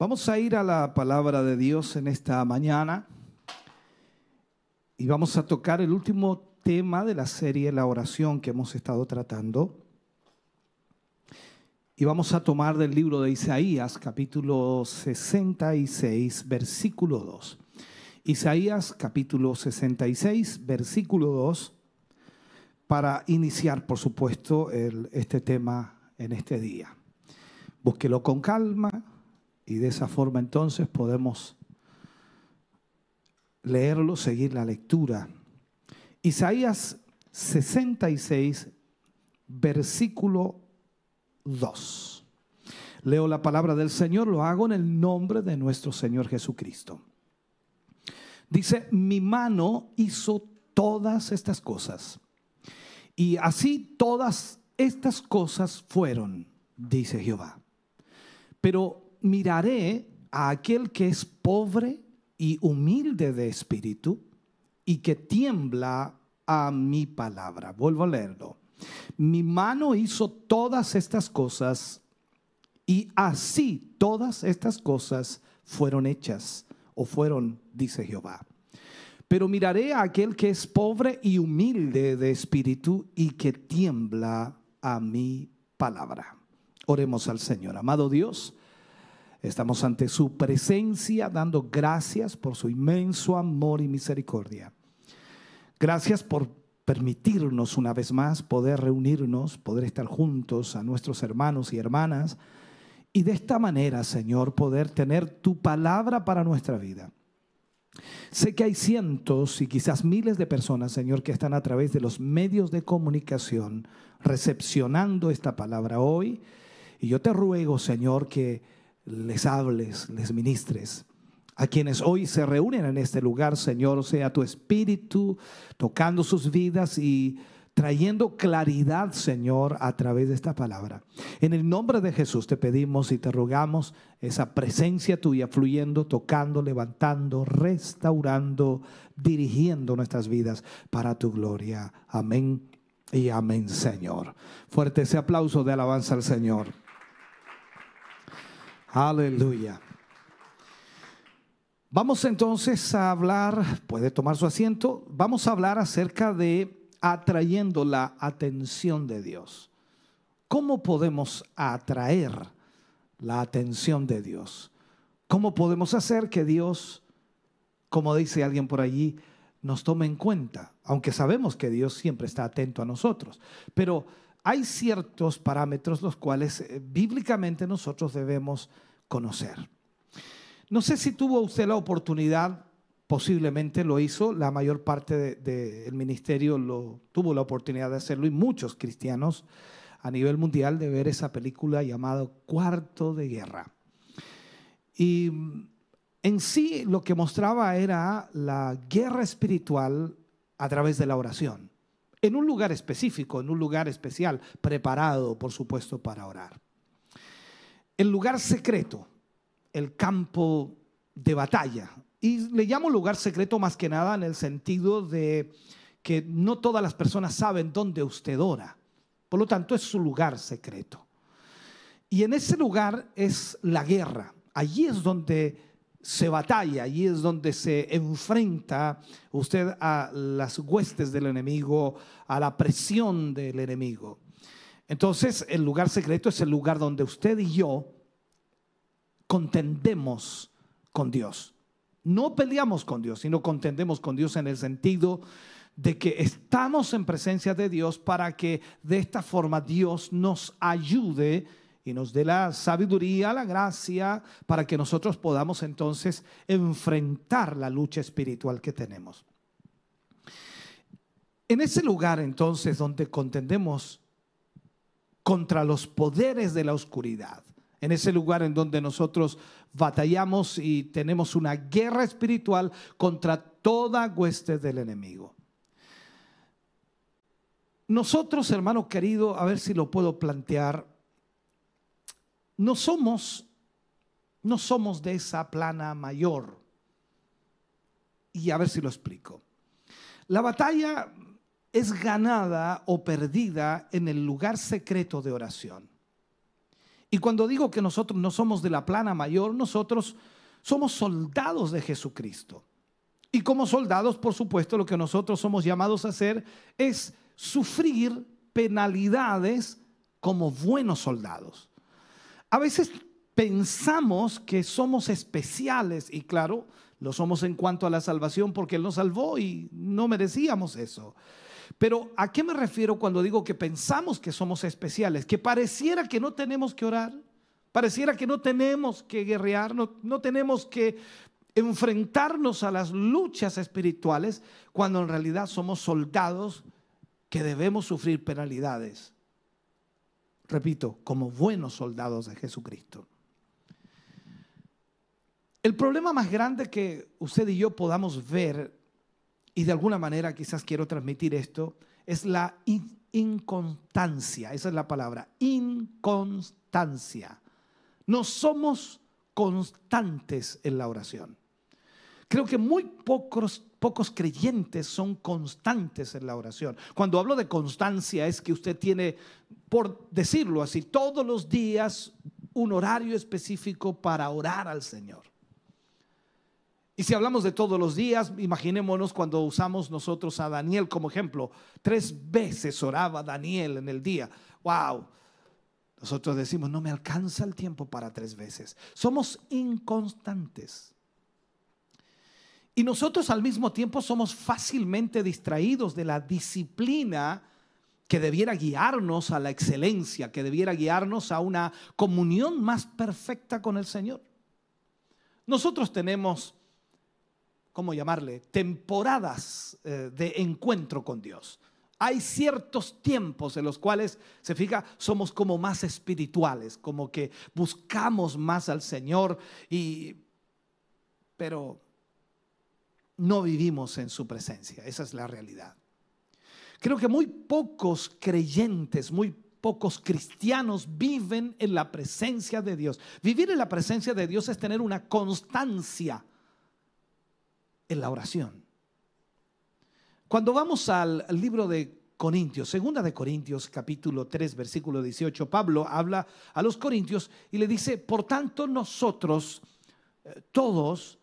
Vamos a ir a la palabra de Dios en esta mañana y vamos a tocar el último tema de la serie La oración que hemos estado tratando. Y vamos a tomar del libro de Isaías, capítulo 66, versículo 2. Isaías, capítulo 66, versículo 2, para iniciar, por supuesto, este tema en este día. Búsquelo con calma y de esa forma entonces podemos leerlo, seguir la lectura. Isaías 66, versículo 2. Leo la palabra del Señor, lo hago en el nombre de nuestro Señor Jesucristo. Dice, mi mano hizo todas estas cosas. Y así todas estas cosas fueron, dice Jehová. Pero miraré a aquel que es pobre y humilde de espíritu y que tiembla a mi palabra. Vuelvo a leerlo. Mi mano hizo todas estas cosas y así todas estas cosas fueron hechas o fueron, dice Jehová. Pero miraré a aquel que es pobre y humilde de espíritu y que tiembla a mi palabra. Oremos al Señor. Amado Dios, Estamos ante su presencia dando gracias por su inmenso amor y misericordia. Gracias por permitirnos una vez más poder reunirnos, poder estar juntos a nuestros hermanos y hermanas y de esta manera, Señor, poder tener tu palabra para nuestra vida. Sé que hay cientos y quizás miles de personas, Señor, que están a través de los medios de comunicación recepcionando esta palabra hoy. Y yo te ruego, Señor, que les hables, les ministres. A quienes hoy se reúnen en este lugar, Señor, sea tu espíritu tocando sus vidas y trayendo claridad, Señor, a través de esta palabra. En el nombre de Jesús te pedimos y te rogamos esa presencia tuya fluyendo, tocando, levantando, restaurando, dirigiendo nuestras vidas para tu gloria. Amén y amén, Señor. Fuerte ese aplauso de alabanza al Señor. Aleluya. Vamos entonces a hablar, puede tomar su asiento, vamos a hablar acerca de atrayendo la atención de Dios. ¿Cómo podemos atraer la atención de Dios? ¿Cómo podemos hacer que Dios, como dice alguien por allí, nos tome en cuenta? Aunque sabemos que Dios siempre está atento a nosotros. Pero hay ciertos parámetros los cuales eh, bíblicamente nosotros debemos conocer. No sé si tuvo usted la oportunidad, posiblemente lo hizo, la mayor parte del ministerio lo, tuvo la oportunidad de hacerlo y muchos cristianos a nivel mundial de ver esa película llamada Cuarto de Guerra. Y en sí lo que mostraba era la guerra espiritual a través de la oración en un lugar específico, en un lugar especial, preparado, por supuesto, para orar. El lugar secreto, el campo de batalla. Y le llamo lugar secreto más que nada en el sentido de que no todas las personas saben dónde usted ora. Por lo tanto, es su lugar secreto. Y en ese lugar es la guerra. Allí es donde se batalla, allí es donde se enfrenta usted a las huestes del enemigo, a la presión del enemigo. Entonces, el lugar secreto es el lugar donde usted y yo contendemos con Dios. No peleamos con Dios, sino contendemos con Dios en el sentido de que estamos en presencia de Dios para que de esta forma Dios nos ayude y nos dé la sabiduría, la gracia, para que nosotros podamos entonces enfrentar la lucha espiritual que tenemos. En ese lugar entonces donde contendemos contra los poderes de la oscuridad, en ese lugar en donde nosotros batallamos y tenemos una guerra espiritual contra toda hueste del enemigo. Nosotros, hermano querido, a ver si lo puedo plantear, no somos, no somos de esa plana mayor. Y a ver si lo explico. La batalla es ganada o perdida en el lugar secreto de oración. Y cuando digo que nosotros no somos de la plana mayor, nosotros somos soldados de Jesucristo. Y como soldados, por supuesto, lo que nosotros somos llamados a hacer es sufrir penalidades como buenos soldados. A veces pensamos que somos especiales y claro, lo somos en cuanto a la salvación porque Él nos salvó y no merecíamos eso. Pero ¿a qué me refiero cuando digo que pensamos que somos especiales? Que pareciera que no tenemos que orar, pareciera que no tenemos que guerrear, no, no tenemos que enfrentarnos a las luchas espirituales cuando en realidad somos soldados que debemos sufrir penalidades. Repito, como buenos soldados de Jesucristo. El problema más grande que usted y yo podamos ver y de alguna manera quizás quiero transmitir esto, es la inconstancia, esa es la palabra, inconstancia. No somos constantes en la oración. Creo que muy pocos, pocos creyentes son constantes en la oración. Cuando hablo de constancia es que usted tiene, por decirlo así, todos los días un horario específico para orar al Señor. Y si hablamos de todos los días, imaginémonos cuando usamos nosotros a Daniel como ejemplo. Tres veces oraba Daniel en el día. ¡Wow! Nosotros decimos, no me alcanza el tiempo para tres veces. Somos inconstantes. Y nosotros al mismo tiempo somos fácilmente distraídos de la disciplina que debiera guiarnos a la excelencia, que debiera guiarnos a una comunión más perfecta con el Señor. Nosotros tenemos ¿cómo llamarle? Temporadas eh, de encuentro con Dios. Hay ciertos tiempos en los cuales, se fija, somos como más espirituales, como que buscamos más al Señor, y, pero no vivimos en su presencia. Esa es la realidad. Creo que muy pocos creyentes, muy pocos cristianos viven en la presencia de Dios. Vivir en la presencia de Dios es tener una constancia en la oración. Cuando vamos al, libro de Corintios, segunda de Corintios capítulo 3 versículo 18, Pablo habla a los corintios y le dice, por tanto nosotros eh, todos,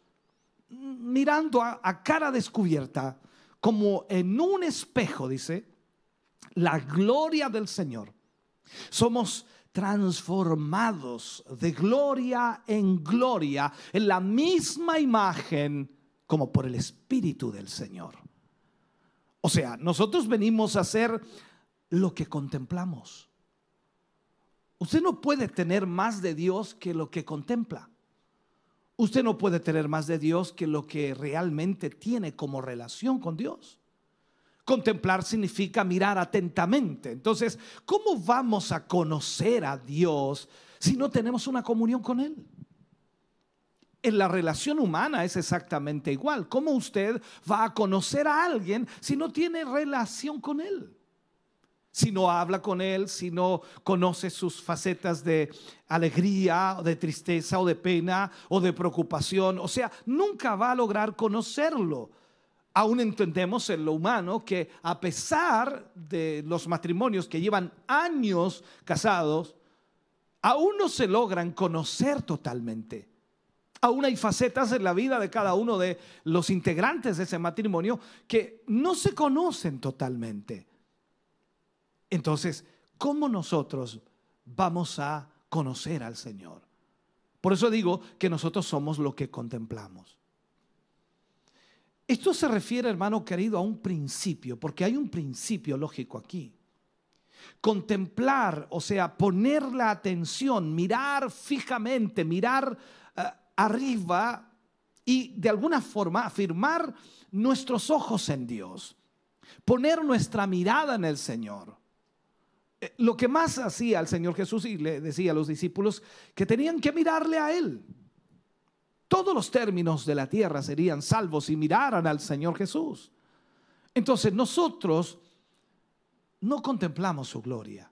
mirando a cara descubierta, como en un espejo, dice, la gloria del Señor, somos transformados de gloria en gloria en la misma imagen como por el Espíritu del Señor. O sea, nosotros venimos a hacer lo que contemplamos. Usted no puede tener más de Dios que lo que contempla. Usted no puede tener más de Dios que lo que realmente tiene como relación con Dios. Contemplar significa mirar atentamente. Entonces, ¿cómo vamos a conocer a Dios si no tenemos una comunión con Él? En la relación humana es exactamente igual. ¿Cómo usted va a conocer a alguien si no tiene relación con él? Si no habla con él, si no conoce sus facetas de alegría, de tristeza o de pena o de preocupación. O sea, nunca va a lograr conocerlo. Aún entendemos en lo humano que a pesar de los matrimonios que llevan años casados, aún no se logran conocer totalmente. Aún hay facetas en la vida de cada uno de los integrantes de ese matrimonio que no se conocen totalmente. Entonces, ¿cómo nosotros vamos a conocer al Señor? Por eso digo que nosotros somos lo que contemplamos. Esto se refiere, hermano querido, a un principio, porque hay un principio lógico aquí. Contemplar, o sea, poner la atención, mirar fijamente, mirar arriba y de alguna forma afirmar nuestros ojos en Dios, poner nuestra mirada en el Señor. Eh, lo que más hacía el Señor Jesús y le decía a los discípulos que tenían que mirarle a Él. Todos los términos de la tierra serían salvos si miraran al Señor Jesús. Entonces nosotros no contemplamos su gloria.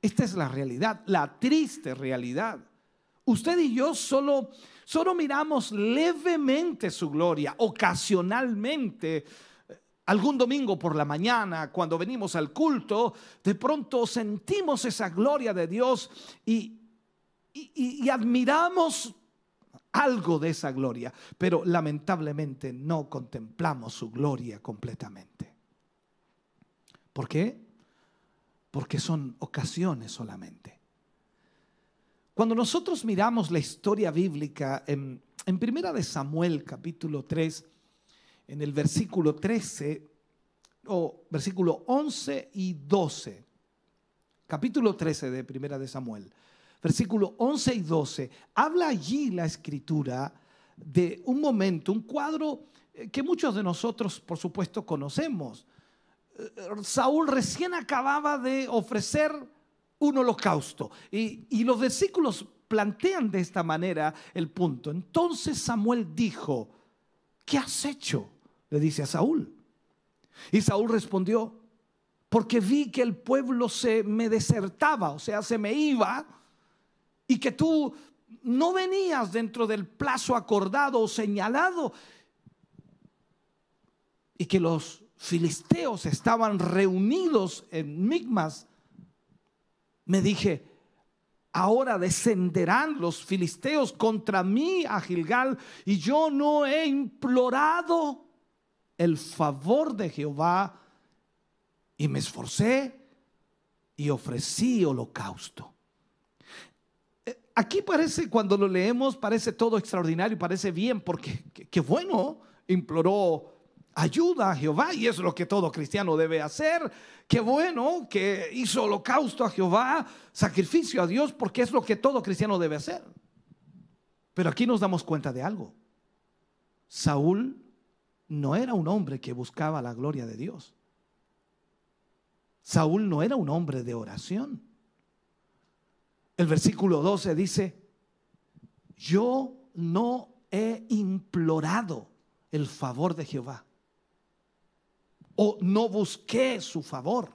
Esta es la realidad, la triste realidad. Usted y yo solo, solo miramos levemente su gloria, ocasionalmente. Algún domingo por la mañana, cuando venimos al culto, de pronto sentimos esa gloria de Dios y, admiramos algo de esa gloria, pero lamentablemente no contemplamos su gloria completamente. ¿Por qué? Porque son ocasiones solamente. Cuando nosotros miramos la historia bíblica en, en Primera de Samuel capítulo 3, en el versículo 13 o versículo 11 y 12, capítulo 13 de Primera de Samuel, versículo 11 y 12, habla allí la escritura de un momento, un cuadro eh, que muchos de nosotros, por supuesto, conocemos. Eh, Saúl recién acababa de ofrecer un holocausto y, y los versículos plantean de esta manera el punto. Entonces Samuel dijo, ¿qué has hecho? Le dice a Saúl. Y Saúl respondió, porque vi que el pueblo se me desertaba, o sea, se me iba y que tú no venías dentro del plazo acordado o señalado y que los filisteos estaban reunidos en Migmas, me dije, ahora descenderán los filisteos contra mí a Gilgal y yo no he implorado el favor de Jehová y me esforcé y ofrecí holocausto. Aquí parece, cuando lo leemos, parece todo extraordinario, parece bien, porque qué bueno, imploró ayuda a Jehová y es lo que todo cristiano debe hacer. Qué bueno que hizo holocausto a Jehová, sacrificio a Dios, porque es lo que todo cristiano debe hacer. Pero aquí nos damos cuenta de algo. Saúl no era un hombre que buscaba la gloria de Dios. Saúl no era un hombre de oración. El versículo 12 dice, yo no he implorado el favor de Jehová o no busqué su favor.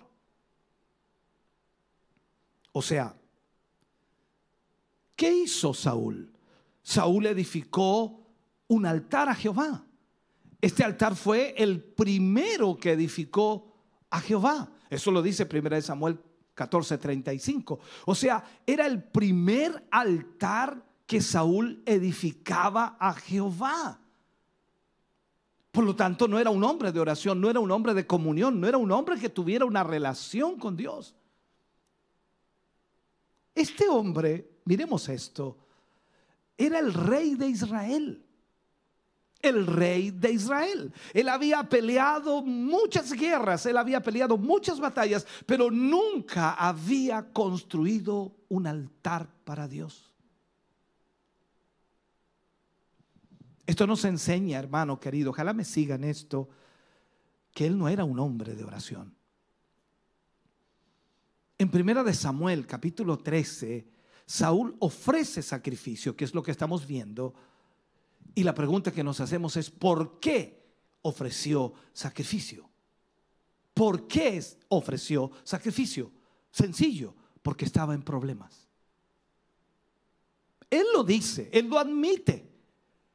O sea, ¿qué hizo Saúl? Saúl edificó un altar a Jehová. Este altar fue el primero que edificó a Jehová. Eso lo dice 1 Samuel 14:35. O sea, era el primer altar que Saúl edificaba a Jehová. Por lo tanto, no era un hombre de oración, no era un hombre de comunión, no era un hombre que tuviera una relación con Dios. Este hombre, miremos esto, era el rey de Israel el rey de Israel. Él había peleado muchas guerras, él había peleado muchas batallas, pero nunca había construido un altar para Dios. Esto nos enseña, hermano querido, ojalá me sigan esto, que él no era un hombre de oración. En primera de Samuel, capítulo 13, Saúl ofrece sacrificio, que es lo que estamos viendo y la pregunta que nos hacemos es, ¿por qué ofreció sacrificio? ¿Por qué ofreció sacrificio? Sencillo, porque estaba en problemas. Él lo dice, él lo admite.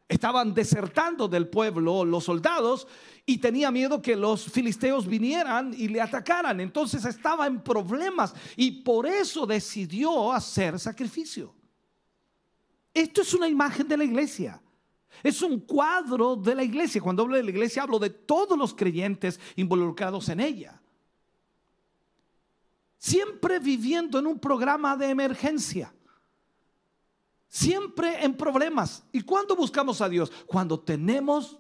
Estaban desertando del pueblo los soldados y tenía miedo que los filisteos vinieran y le atacaran. Entonces estaba en problemas y por eso decidió hacer sacrificio. Esto es una imagen de la iglesia. Es un cuadro de la iglesia. Cuando hablo de la iglesia hablo de todos los creyentes involucrados en ella. Siempre viviendo en un programa de emergencia. Siempre en problemas. ¿Y cuándo buscamos a Dios? Cuando tenemos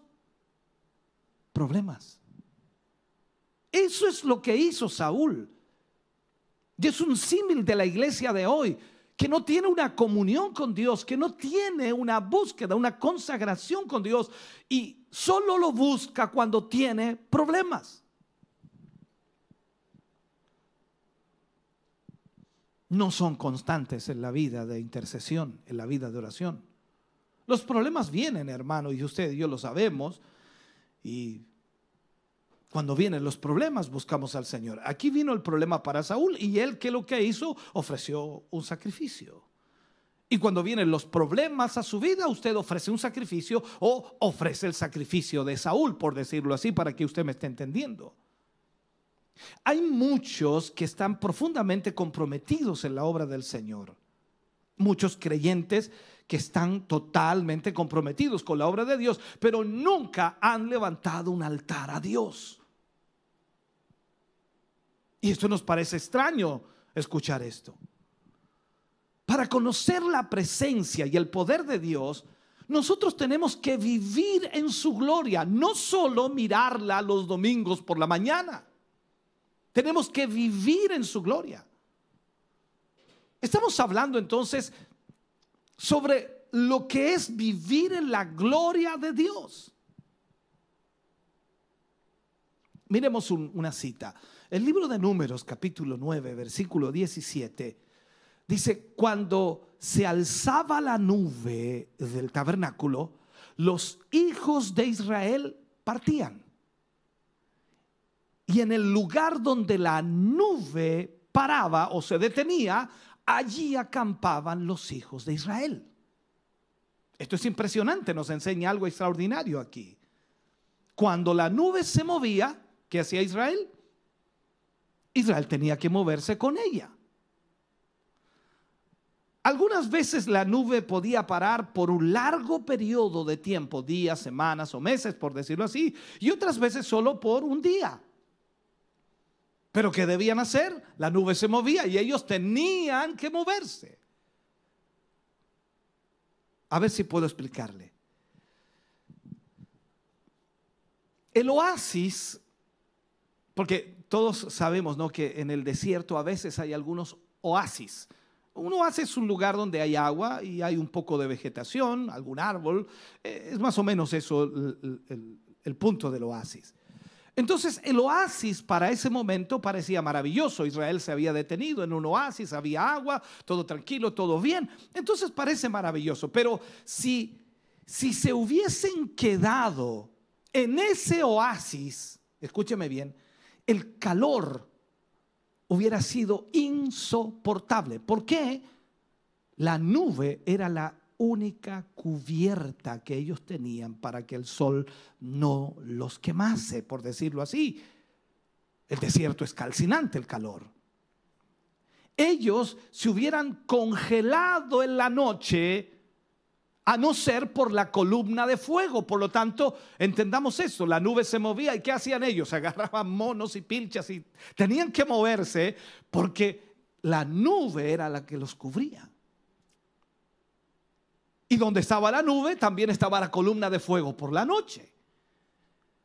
problemas. Eso es lo que hizo Saúl. Y es un símil de la iglesia de hoy que no tiene una comunión con Dios, que no tiene una búsqueda, una consagración con Dios y solo lo busca cuando tiene problemas. no son constantes en la vida de intercesión, en la vida de oración. Los problemas vienen, hermano, y usted y yo lo sabemos. Y cuando vienen los problemas, buscamos al Señor. Aquí vino el problema para Saúl y él, ¿qué lo que hizo? Ofreció un sacrificio. Y cuando vienen los problemas a su vida, usted ofrece un sacrificio o ofrece el sacrificio de Saúl, por decirlo así, para que usted me esté entendiendo. Hay muchos que están profundamente comprometidos en la obra del Señor. Muchos creyentes que están totalmente comprometidos con la obra de Dios, pero nunca han levantado un altar a Dios. Y esto nos parece extraño escuchar esto. Para conocer la presencia y el poder de Dios, nosotros tenemos que vivir en su gloria, no solo mirarla los domingos por la mañana. Tenemos que vivir en su gloria. Estamos hablando entonces sobre lo que es vivir en la gloria de Dios. Miremos una cita. El libro de Números, capítulo 9, versículo 17, dice, cuando se alzaba la nube del tabernáculo, los hijos de Israel partían y en el lugar donde la nube paraba o se detenía, allí acampaban los hijos de Israel. Esto es impresionante, nos enseña algo extraordinario aquí. Cuando la nube se movía, ¿qué hacía Israel? Israel tenía que moverse con ella. Algunas veces la nube podía parar por un largo periodo de tiempo, días, semanas o meses, por decirlo así, y otras veces solo por un día. Pero ¿qué debían hacer? La nube se movía y ellos tenían que moverse. A ver si puedo explicarle. El oasis, porque todos sabemos ¿no? que en el desierto a veces hay algunos oasis. Un oasis es un lugar donde hay agua y hay un poco de vegetación, algún árbol. Eh, es más o menos eso el, el punto del oasis. Entonces el oasis para ese momento parecía maravilloso. Israel se había detenido en un oasis, había agua, todo tranquilo, todo bien. Entonces parece maravilloso. Pero si, si se hubiesen quedado en ese oasis, escúcheme bien, el calor hubiera sido insoportable. ¿Por qué? La nube era la única cubierta que ellos tenían para que el sol no los quemase, por decirlo así. El desierto es calcinante, el calor. Ellos se hubieran congelado en la noche a no ser por la columna de fuego. Por lo tanto, entendamos eso, la nube se movía y ¿qué hacían ellos? Agarraban monos y pilchas y tenían que moverse porque la nube era la que los cubría. Y donde estaba la nube también estaba la columna de fuego por la noche.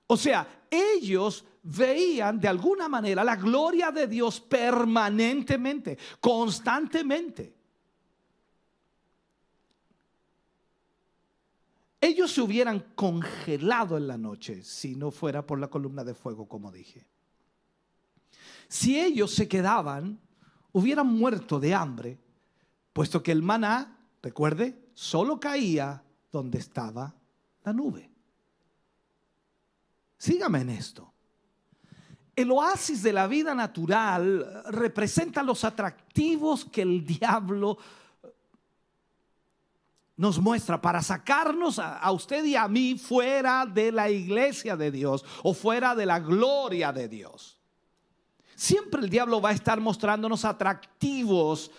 O sea, ellos veían de alguna manera la gloria de Dios permanentemente, constantemente. Ellos se hubieran congelado en la noche si no fuera por la columna de fuego, como dije. Si ellos se quedaban, hubieran muerto de hambre, puesto que el maná, recuerde, solo caía donde estaba la nube. Sígame en esto. El oasis de la vida natural representa los atractivos que el diablo nos muestra para sacarnos a, usted y a mí fuera de la iglesia de Dios o fuera de la gloria de Dios. Siempre el diablo va a estar mostrándonos atractivos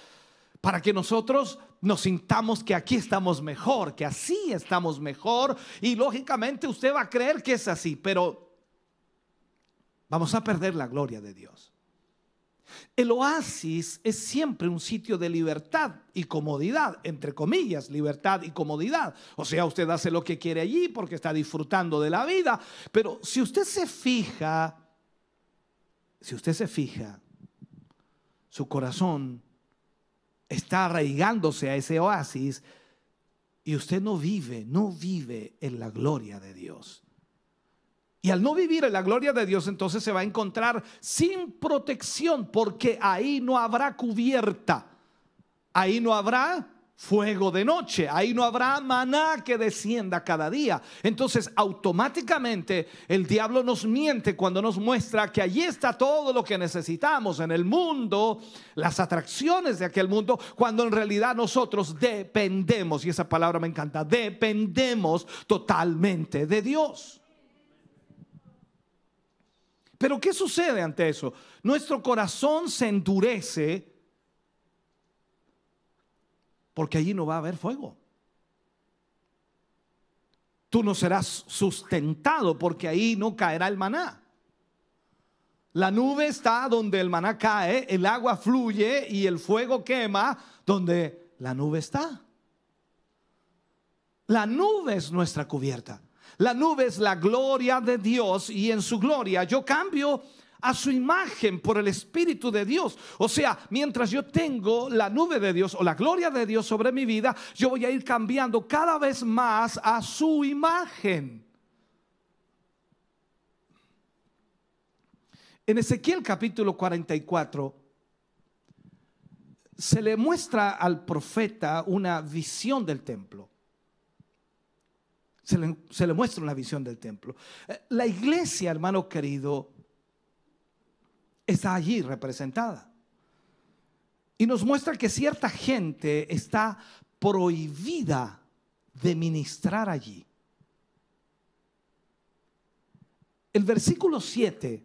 para que nosotros nos sintamos que aquí estamos mejor, que así estamos mejor y lógicamente usted va a creer que es así, pero vamos a perder la gloria de Dios. El oasis es siempre un sitio de libertad y comodidad, entre comillas, libertad y comodidad. O sea, usted hace lo que quiere allí porque está disfrutando de la vida, pero si usted se fija, si usted se fija, su corazón está arraigándose a ese oasis y usted no vive, no vive en la gloria de Dios. Y al no vivir en la gloria de Dios, entonces se va a encontrar sin protección porque ahí no habrá cubierta. ahí no habrá fuego de noche, ahí no habrá maná que descienda cada día. Entonces automáticamente el diablo nos miente cuando nos muestra que allí está todo lo que necesitamos en el mundo, las atracciones de aquel mundo, cuando en realidad nosotros dependemos, y esa palabra me encanta, dependemos totalmente de Dios. Pero ¿qué sucede ante eso? Nuestro corazón se endurece porque allí no va a haber fuego. Tú no serás sustentado porque ahí no caerá el maná. La nube está donde el maná cae, el agua fluye y el fuego quema donde la nube está. La nube es nuestra cubierta. La nube es la gloria de Dios y en su gloria yo cambio a su imagen por el Espíritu de Dios. O sea, mientras yo tengo la nube de Dios o la gloria de Dios sobre mi vida, yo voy a ir cambiando cada vez más a su imagen. En Ezequiel capítulo 44 se le muestra al profeta una visión del templo. Se le, se le, muestra una visión del templo. Eh, la iglesia, hermano querido, está allí representada. Y nos muestra que cierta gente está prohibida de ministrar allí. El versículo 7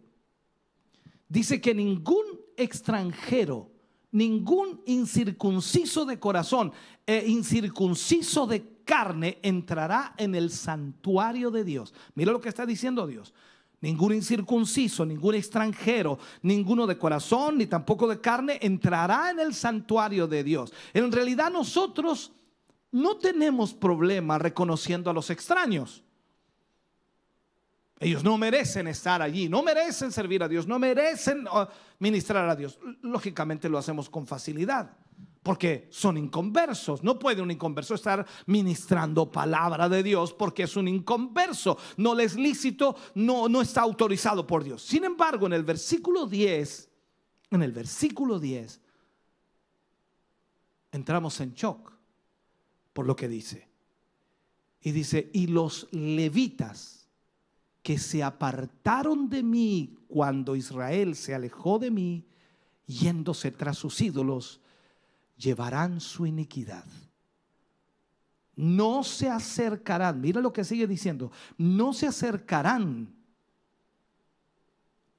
dice que ningún extranjero, ningún incircunciso de corazón e incircunciso de carne entrará en el santuario de Dios. Mira lo que está diciendo Dios ningún incircunciso, ningún extranjero, ninguno de corazón, ni tampoco de carne, entrará en el santuario de Dios. En realidad nosotros no tenemos problema reconociendo a los extraños. Ellos no merecen estar allí, no merecen servir a Dios, no merecen uh, ministrar a Dios. Lógicamente lo hacemos con facilidad porque son inconversos. No puede un inconverso estar ministrando palabra de Dios porque es un inconverso. No le es lícito, no, no está autorizado por Dios. Sin embargo, en el versículo 10, en el versículo 10, entramos en shock por lo que dice. Y dice, y los levitas que se apartaron de mí cuando Israel se alejó de mí, yéndose tras sus ídolos, llevarán su iniquidad. No se acercarán, mira lo que sigue diciendo, no se acercarán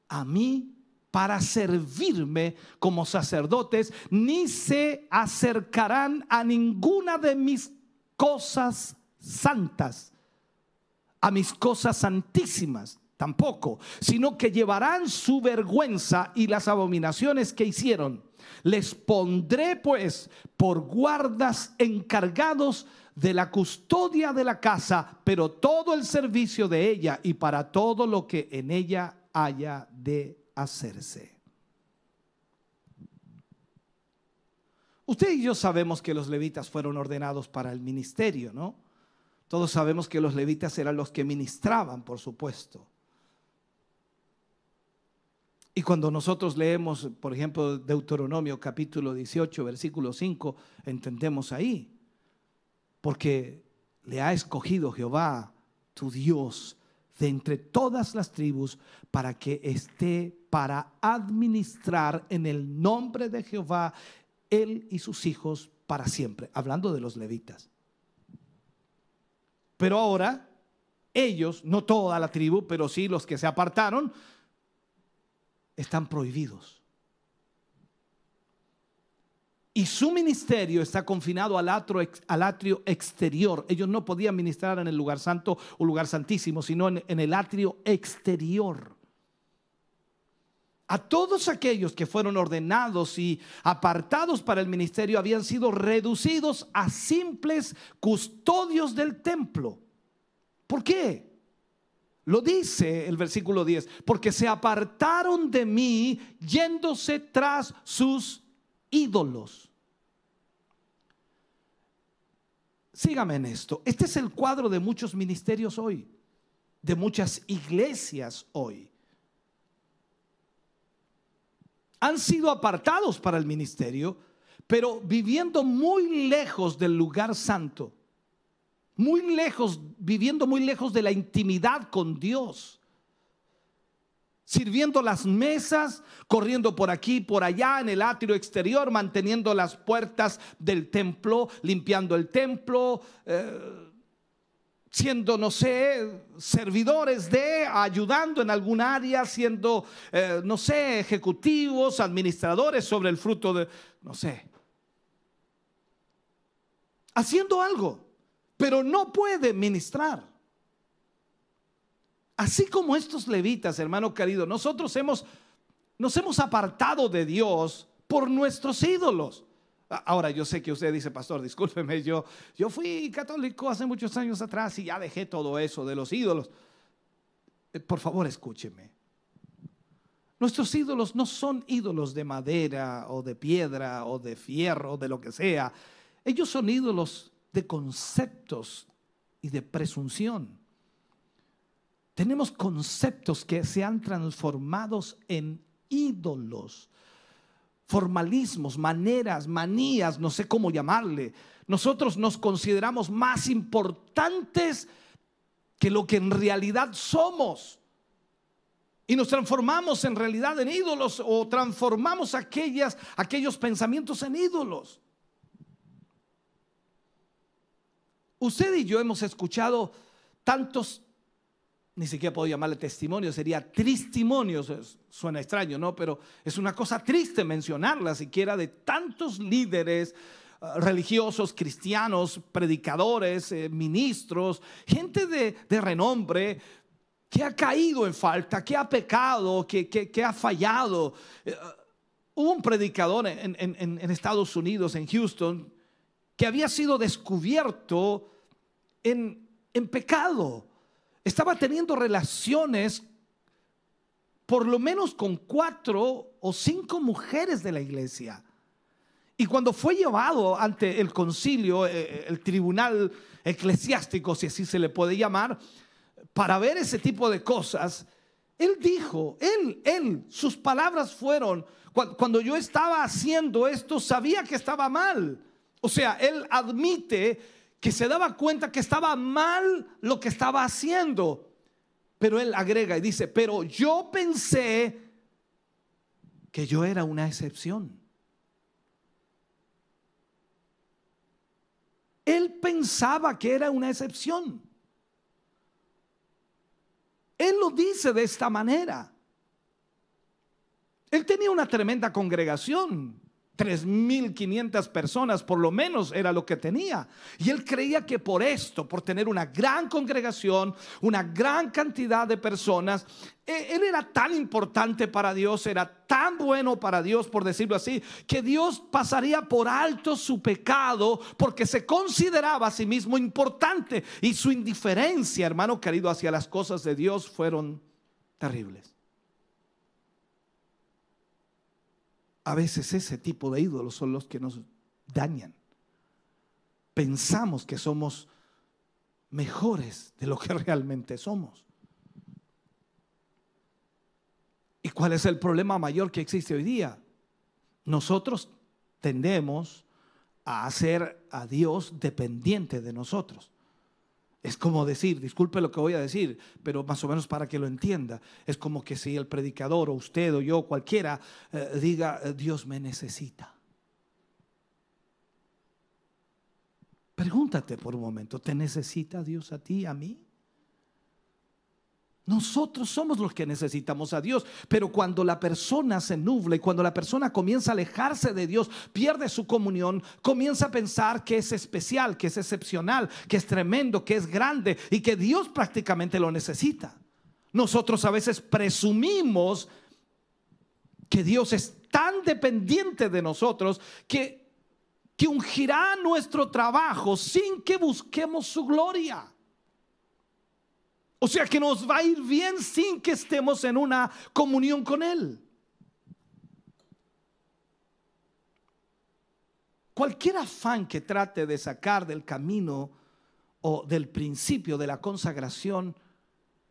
a mí para servirme como sacerdotes, ni se acercarán a ninguna de mis cosas santas, a mis cosas santísimas tampoco, sino que llevarán su vergüenza y las abominaciones que hicieron les pondré pues por guardas encargados de la custodia de la casa, pero todo el servicio de ella y para todo lo que en ella haya de hacerse. Usted y yo sabemos que los levitas fueron ordenados para el ministerio, ¿no? Todos sabemos que los levitas eran los que ministraban, por supuesto. Y cuando nosotros leemos, por ejemplo, Deuteronomio capítulo 18, versículo 5, entendemos ahí. Porque le ha escogido Jehová, tu Dios, de entre todas las tribus, para que esté para administrar en el nombre de Jehová, él y sus hijos para siempre. Hablando de los levitas. Pero ahora, ellos, no toda la tribu, pero sí los que se apartaron, están prohibidos. Y su ministerio está confinado al atrio, exterior. Ellos no podían ministrar en el lugar santo o lugar santísimo, sino en, en el atrio exterior. A todos aquellos que fueron ordenados y apartados para el ministerio habían sido reducidos a simples custodios del templo. ¿Por qué? Lo dice el versículo 10, porque se apartaron de mí yéndose tras sus ídolos. Sígame en esto. Este es el cuadro de muchos ministerios hoy, de muchas iglesias hoy. Han sido apartados para el ministerio, pero viviendo muy lejos del lugar santo, muy lejos, viviendo muy lejos de la intimidad con Dios. Sirviendo las mesas, corriendo por aquí, por allá en el atrio exterior, manteniendo las puertas del templo, limpiando el templo, eh, siendo, no sé, servidores de, ayudando en algún área, siendo, eh, no sé, ejecutivos, administradores sobre el fruto de, no sé, haciendo algo, pero no puede ministrar. Así como estos levitas, hermano querido, nosotros hemos, nos hemos apartado de Dios por nuestros ídolos. Ahora yo sé que usted dice, pastor, discúlpeme, yo, yo fui católico hace muchos años atrás y ya dejé todo eso de los ídolos. Eh, por favor, escúcheme. Nuestros ídolos no son ídolos de madera o de piedra o de fierro o de lo que sea. Ellos son ídolos de conceptos y de presunción. Tenemos conceptos que se han transformado en ídolos, formalismos, maneras, manías, no sé cómo llamarle. Nosotros nos consideramos más importantes que lo que en realidad somos. Y nos transformamos en realidad en ídolos o transformamos aquellas, aquellos pensamientos en ídolos. Usted y yo hemos escuchado tantos ni siquiera puedo llamarle testimonio, sería tristimonios, suena extraño, ¿no? Pero es una cosa triste mencionarla siquiera de tantos líderes ah, religiosos, cristianos, predicadores, eh, ministros, gente de, renombre que ha caído en falta, que ha pecado, que, ha fallado. Eh, hubo un predicador en, Estados Unidos, en Houston, que había sido descubierto en, en pecado estaba teniendo relaciones por lo menos con cuatro o cinco mujeres de la iglesia. Y cuando fue llevado ante el concilio, eh, eh, el tribunal eclesiástico, si así se le puede llamar, para ver ese tipo de cosas, él dijo, él, él, sus palabras fueron, cuando yo estaba haciendo esto, sabía que estaba mal. O sea, él admite que se daba cuenta que estaba mal lo que estaba haciendo. Pero él agrega y dice, pero yo pensé que yo era una excepción. Él pensaba que era una excepción. Él lo dice de esta manera. Él tenía una tremenda congregación. 3.500 personas por lo menos era lo que tenía. Y él creía que por esto, por tener una gran congregación, una gran cantidad de personas, e, él era tan importante para Dios, era tan bueno para Dios, por decirlo así, que Dios pasaría por alto su pecado porque se consideraba a sí mismo importante. Y su indiferencia, hermano querido, hacia las cosas de Dios fueron terribles. A veces ese tipo de ídolos son los que nos dañan. Pensamos que somos mejores de lo que realmente somos. ¿Y cuál es el problema mayor que existe hoy día? Nosotros tendemos a hacer a Dios dependiente de nosotros. Es como decir, disculpe lo que voy a decir, pero más o menos para que lo entienda, es como que si el predicador o usted o yo, cualquiera, eh, diga, eh, Dios me necesita. Pregúntate por un momento, ¿te necesita Dios a ti, a mí? Nosotros somos los que necesitamos a Dios, pero cuando la persona se nubla y cuando la persona comienza a alejarse de Dios, pierde su comunión, comienza a pensar que es especial, que es excepcional, que es tremendo, que es grande y que Dios prácticamente lo necesita. Nosotros a veces presumimos que Dios es tan dependiente de nosotros que, que ungirá nuestro trabajo sin que busquemos su gloria. O sea que nos va a ir bien sin que estemos en una comunión con Él. Cualquier afán que trate de sacar del camino o del principio de la consagración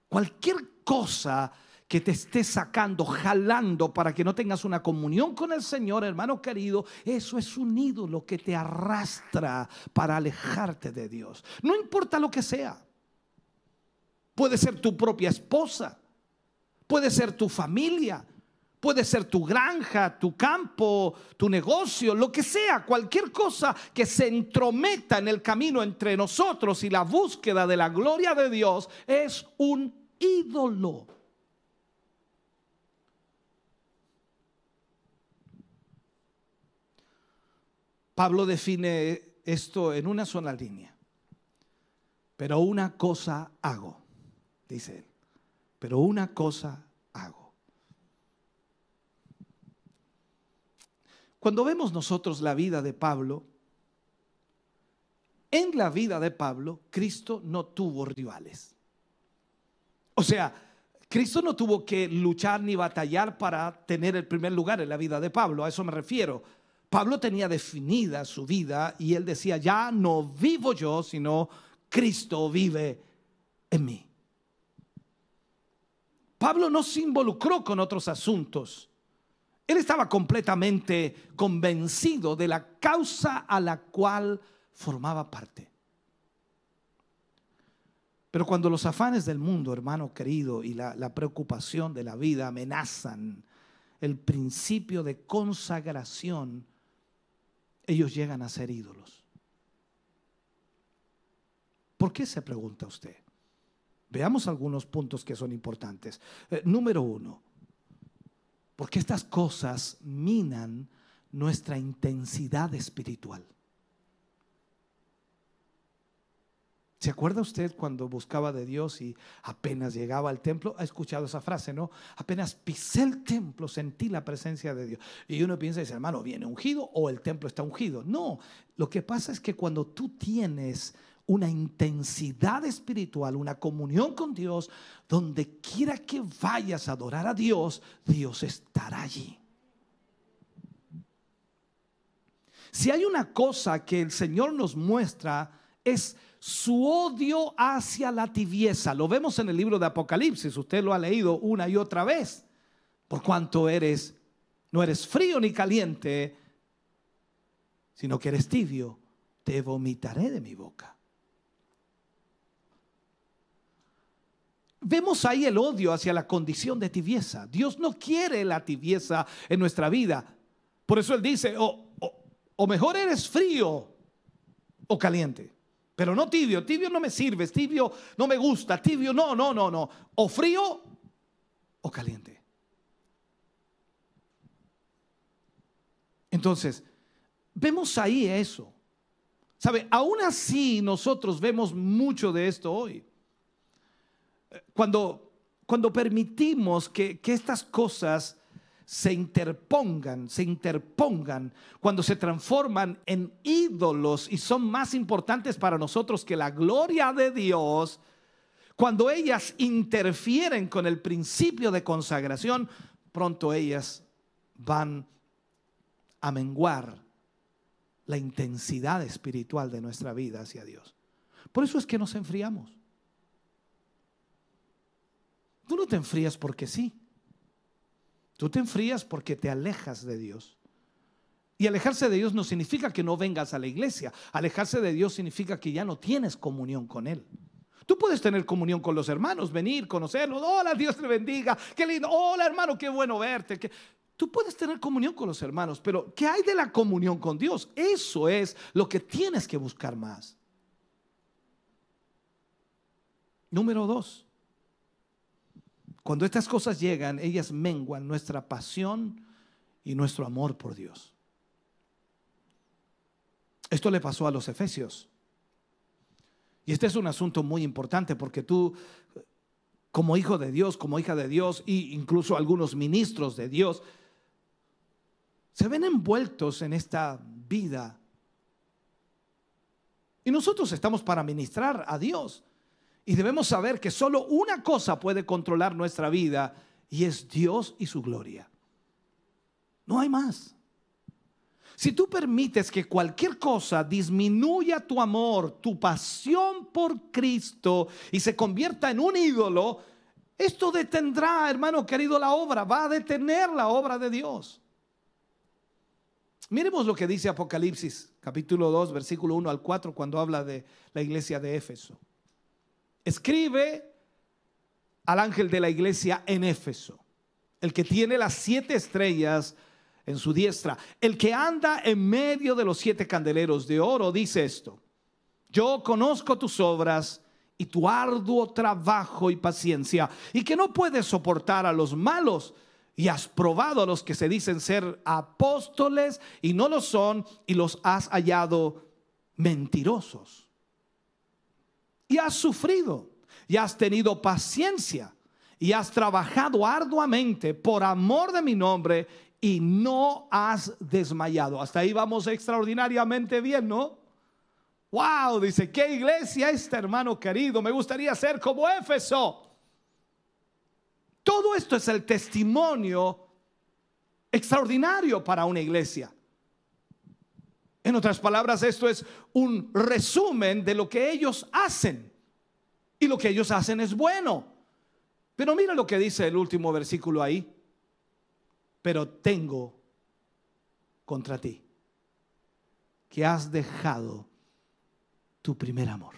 Cualquier cosa que te esté sacando, jalando para que no tengas una comunión con el Señor, hermano querido, eso es un ídolo que te arrastra para alejarte de Dios. No importa lo que sea. Puede ser tu propia esposa, puede ser tu familia, puede ser tu granja, tu campo, tu negocio, lo que sea, cualquier cosa que se entrometa en el camino entre nosotros y la búsqueda de la gloria de Dios es un ídolo. Pablo define esto en una sola línea. Pero una cosa hago dice él. Pero una cosa hago. Cuando vemos nosotros la vida de Pablo, en la vida de Pablo, Cristo no tuvo rivales. O sea, Cristo no tuvo que luchar ni batallar para tener el primer lugar en la vida de Pablo, a eso me refiero. Pablo tenía definida su vida y él decía, ya no vivo yo, sino Cristo vive en mí. Pablo no se involucró con otros asuntos. Él estaba completamente convencido de la causa a la cual formaba parte. Pero cuando los afanes del mundo, hermano querido, y la, la, preocupación de la vida amenazan el principio de consagración, ellos llegan a ser ídolos. ¿Por qué se pregunta usted? Veamos algunos puntos que son importantes. Eh, número uno, porque estas cosas minan nuestra intensidad espiritual. ¿Se acuerda usted cuando buscaba de Dios y apenas llegaba al templo? Ha escuchado esa frase, ¿no? Apenas pisé el templo, sentí la presencia de Dios. Y uno piensa, dice, hermano, ¿viene ungido o el templo está ungido? No, lo que pasa es que cuando tú tienes una intensidad espiritual, una comunión con Dios, donde quiera que vayas a adorar a Dios, Dios estará allí. Si hay una cosa que el Señor nos muestra es su odio hacia la tibieza. Lo vemos en el libro de Apocalipsis, usted lo ha leído una y otra vez. Por cuanto eres, no eres frío ni caliente, sino que eres tibio, te vomitaré de mi boca. Vemos ahí el odio hacia la condición de tibieza. Dios no quiere la tibieza en nuestra vida. Por eso Él dice, o, mejor eres frío o caliente. Pero no tibio, tibio no me sirve, tibio no me gusta, tibio no, no, no, no. O frío o caliente. Entonces, vemos ahí eso. ¿Sabe? Aún así nosotros vemos mucho de esto hoy cuando, cuando permitimos que, que estas cosas se interpongan, se interpongan, cuando se transforman en ídolos y son más importantes para nosotros que la gloria de Dios, cuando ellas interfieren con el principio de consagración, pronto ellas van a menguar la intensidad espiritual de nuestra vida hacia Dios. Por eso es que nos enfriamos. Tú no te enfrías porque sí. Tú te enfrías porque te alejas de Dios. Y alejarse de Dios no significa que no vengas a la iglesia. Alejarse de Dios significa que ya no tienes comunión con Él. Tú puedes tener comunión con los hermanos, venir, conocerlos. Hola, Dios te bendiga. Qué lindo. Hola, hermano, qué bueno verte. Tú puedes tener comunión con los hermanos, pero ¿qué hay de la comunión con Dios? Eso es lo que tienes que buscar más. Número dos, cuando estas cosas llegan, ellas menguan nuestra pasión y nuestro amor por Dios. Esto le pasó a los efesios. Y este es un asunto muy importante porque tú, como hijo de Dios, como hija de Dios, e incluso algunos ministros de Dios, se ven envueltos en esta vida. Y nosotros estamos para ministrar a Dios. Y debemos saber que solo una cosa puede controlar nuestra vida y es Dios y su gloria. No hay más. Si tú permites que cualquier cosa disminuya tu amor, tu pasión por Cristo y se convierta en un ídolo, Esto detendrá, hermano querido, la obra, va a detener la obra de Dios. Miremos lo que dice Apocalipsis, capítulo 2, versículo 1 al 4, cuando habla de la iglesia de Éfeso. Escribe al ángel de la iglesia en Éfeso, el que tiene las siete estrellas en su diestra, el que anda en medio de los siete candeleros de oro, dice esto, yo conozco tus obras y tu arduo trabajo y paciencia, y que no puedes soportar a los malos y has probado a los que se dicen ser apóstoles y no lo son y los has hallado mentirosos. Y has sufrido y has tenido paciencia y has trabajado arduamente por amor de mi nombre y no has desmayado. Hasta ahí vamos extraordinariamente bien, ¿no? Wow, dice, ¿qué iglesia esta, hermano querido? Me gustaría ser como Éfeso. Todo esto es el testimonio extraordinario para una iglesia. En otras palabras, esto es un resumen de lo que ellos hacen. Y lo que ellos hacen es bueno. Pero mira lo que dice el último versículo ahí. Pero tengo contra ti que has dejado tu primer amor.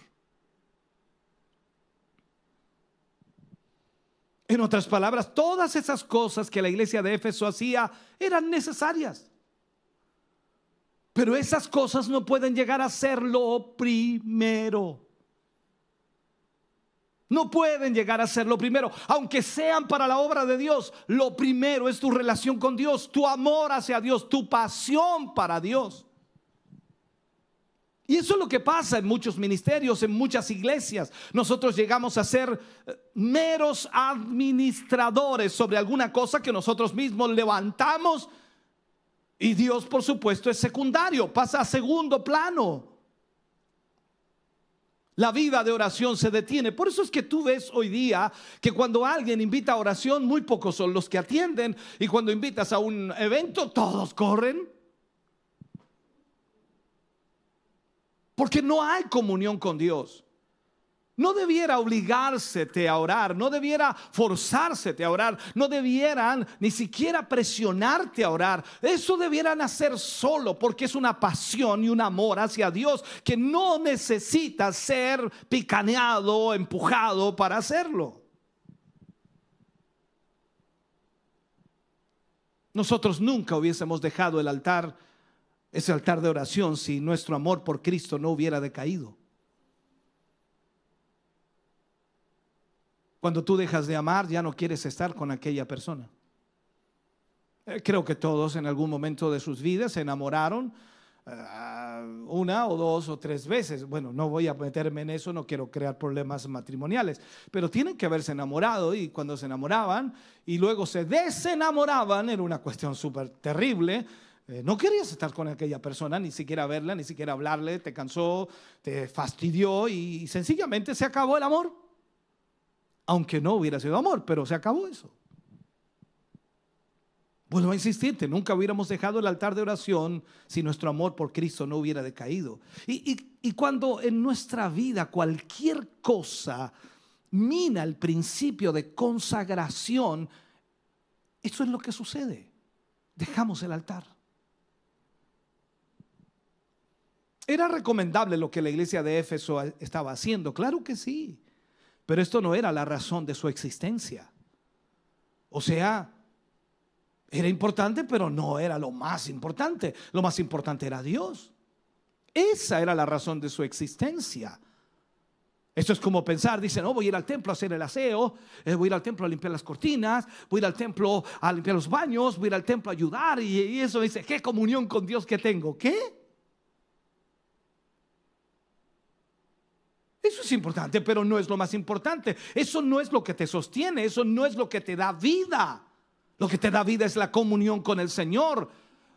En otras palabras, todas esas cosas que la iglesia de Éfeso hacía eran necesarias. Pero esas cosas no pueden llegar a ser lo primero. No pueden llegar a ser lo primero, aunque sean para la obra de Dios. Lo primero es tu relación con Dios, tu amor hacia Dios, tu pasión para Dios. Y eso es lo que pasa en muchos ministerios, en muchas iglesias. Nosotros llegamos a ser eh, meros administradores sobre alguna cosa que nosotros mismos levantamos y Dios, por supuesto, es secundario, pasa a segundo plano. La vida de oración se detiene. Por eso es que tú ves hoy día que cuando alguien invita a oración, muy pocos son los que atienden. Y cuando invitas a un evento, todos corren. Porque no hay comunión con Dios. No debiera obligársete a orar, no debiera forzársete a orar, no debieran ni siquiera presionarte a orar. Eso debieran hacer solo porque es una pasión y un amor hacia Dios que no necesita ser picaneado, empujado para hacerlo. Nosotros nunca hubiésemos dejado el altar ese altar de oración si nuestro amor por Cristo no hubiera decaído. Cuando tú dejas de amar, ya no quieres estar con aquella persona. Eh, creo que todos en algún momento de sus vidas se enamoraron eh, una o dos o tres veces. Bueno, no voy a meterme en eso, no quiero crear problemas matrimoniales, pero tienen que haberse enamorado y cuando se enamoraban y luego se desenamoraban, era una cuestión súper terrible eh, no querías estar con aquella persona, ni siquiera verla, ni siquiera hablarle, te cansó, te fastidió y sencillamente se acabó el amor. Aunque no hubiera sido amor, pero se acabó eso. Vuelvo a insistirte, nunca hubiéramos dejado el altar de oración si nuestro amor por Cristo no hubiera decaído. Y, y cuando en nuestra vida cualquier cosa mina el principio de consagración, eso es lo que sucede. Dejamos el altar. ¿Era recomendable lo que la iglesia de Éfeso estaba haciendo? Claro que sí, pero esto no era la razón de su existencia. O sea, era importante, pero no era lo más importante. Lo más importante era Dios. Esa era la razón de su existencia. Esto es como pensar, dice, no, voy a ir al templo a hacer el aseo, eh, voy a ir al templo a limpiar las cortinas, voy a ir al templo a limpiar los baños, voy a ir al templo a ayudar y, y eso dice, ¿qué comunión con Dios que tengo? ¿Qué? Eso es importante, pero no es lo más importante. Eso no es lo que te sostiene, eso no es lo que te da vida. Lo que te da vida es la comunión con el Señor.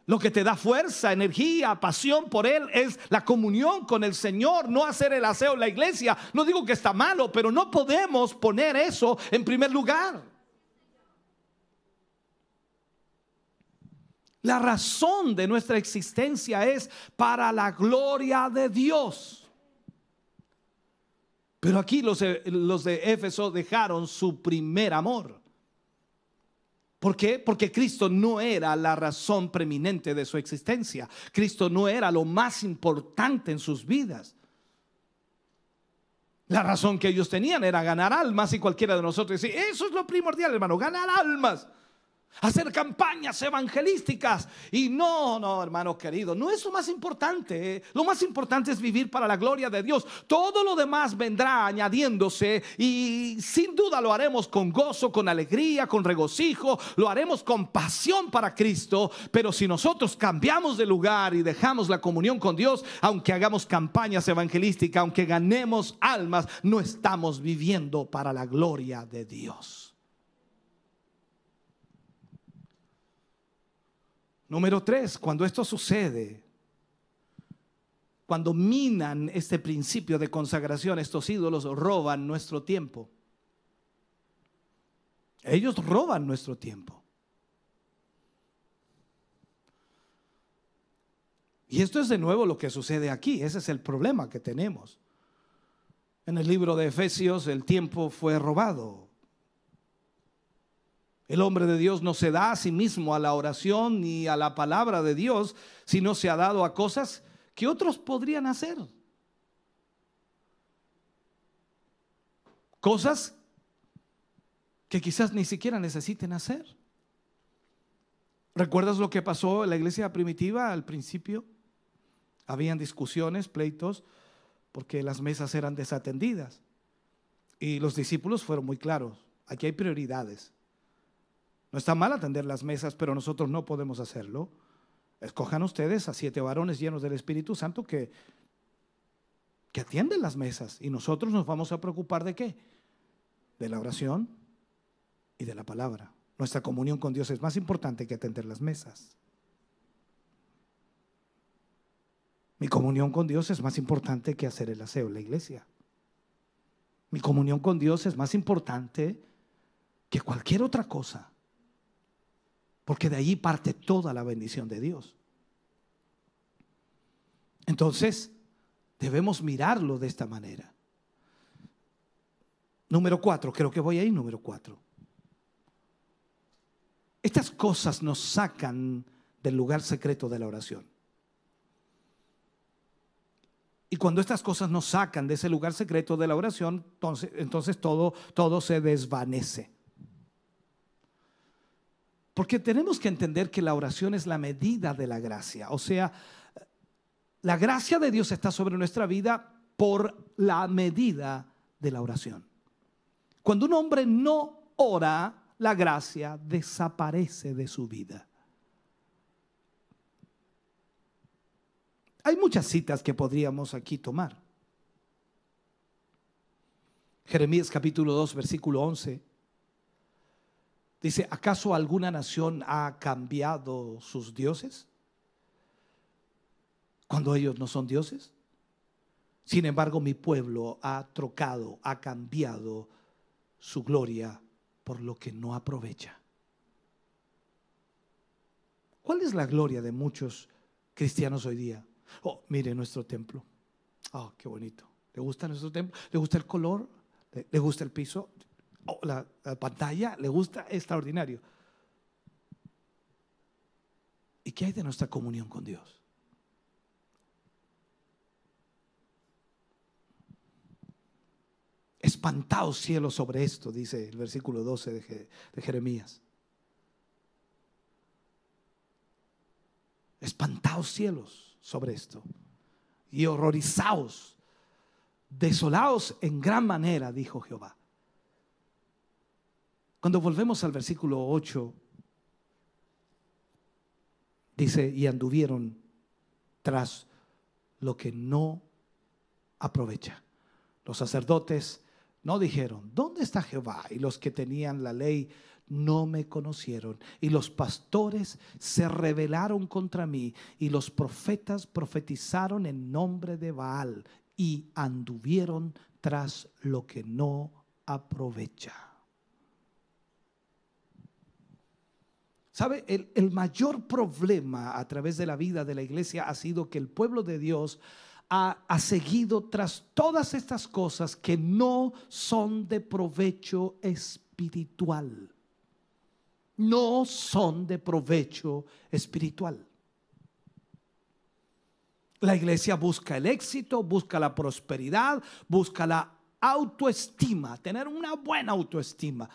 Lo que te da fuerza, energía, pasión por Él es la comunión con el Señor, no hacer el aseo en la iglesia. No digo que está malo, pero no podemos poner eso en primer lugar. La razón de nuestra existencia es para la gloria de Dios. Pero aquí los, los de Éfeso dejaron su primer amor. ¿Por qué? Porque Cristo no era la razón preeminente de su existencia. Cristo no era lo más importante en sus vidas. La razón que ellos tenían era ganar almas y cualquiera de nosotros dice, eso es lo primordial, hermano, ganar almas hacer campañas evangelísticas. Y no, no, hermano querido, no es lo más importante. Lo más importante es vivir para la gloria de Dios. Todo lo demás vendrá añadiéndose y sin duda lo haremos con gozo, con alegría, con regocijo, lo haremos con pasión para Cristo. Pero si nosotros cambiamos de lugar y dejamos la comunión con Dios, aunque hagamos campañas evangelísticas, aunque ganemos almas, no estamos viviendo para la gloria de Dios. Número tres, cuando esto sucede, cuando minan este principio de consagración, estos ídolos roban nuestro tiempo. Ellos roban nuestro tiempo. Y esto es de nuevo lo que sucede aquí. Ese es el problema que tenemos. En el libro de Efesios el tiempo fue robado. El hombre de Dios no se da a sí mismo a la oración ni a la palabra de Dios, sino se ha dado a cosas que otros podrían hacer. Cosas que quizás ni siquiera necesiten hacer. ¿Recuerdas lo que pasó en la iglesia primitiva al principio? Habían discusiones, pleitos, porque las mesas eran desatendidas. Y los discípulos fueron muy claros. Aquí hay prioridades. No está mal atender las mesas, pero nosotros no podemos hacerlo. Escojan ustedes a siete varones llenos del Espíritu Santo que, que atienden las mesas y nosotros nos vamos a preocupar de qué? De la oración y de la palabra. Nuestra comunión con Dios es más importante que atender las mesas. Mi comunión con Dios es más importante que hacer el aseo en la iglesia. Mi comunión con Dios es más importante que cualquier otra cosa. Porque de allí parte toda la bendición de Dios. Entonces, debemos mirarlo de esta manera. Número cuatro, creo que voy ahí, número cuatro. Estas cosas nos sacan del lugar secreto de la oración. Y cuando estas cosas nos sacan de ese lugar secreto de la oración, entonces, entonces todo, todo se desvanece. Porque tenemos que entender que la oración es la medida de la gracia. O sea, la gracia de Dios está sobre nuestra vida por la medida de la oración. Cuando un hombre no ora, la gracia desaparece de su vida. Hay muchas citas que podríamos aquí tomar. Jeremías capítulo 2, versículo 11. Dice, ¿acaso alguna nación ha cambiado sus dioses? Cuando ellos no son dioses. Sin embargo, mi pueblo ha trocado, ha cambiado su gloria por lo que no aprovecha. ¿Cuál es la gloria de muchos cristianos hoy día? Oh, mire nuestro templo. Oh, qué bonito. ¿Le gusta nuestro templo? ¿Le gusta el color? ¿Le, gusta el piso? La, pantalla le gusta extraordinario. ¿Y qué hay de nuestra comunión con Dios? Espantaos cielos sobre esto, dice el versículo 12 de, de Jeremías. Espantaos cielos sobre esto y horrorizaos, desolaos en gran manera, dijo Jehová. Cuando volvemos al versículo 8, dice, y anduvieron tras lo que no aprovecha. Los sacerdotes no dijeron, ¿dónde está Jehová? Y los que tenían la ley no me conocieron. Y los pastores se rebelaron contra mí. Y los profetas profetizaron en nombre de Baal. Y anduvieron tras lo que no aprovecha. ¿Sabe? El, mayor problema a través de la vida de la iglesia ha sido que el pueblo de Dios ha, seguido tras todas estas cosas que no son de provecho espiritual. No son de provecho espiritual. La iglesia busca el éxito, busca la prosperidad, busca la autoestima, tener una buena autoestima.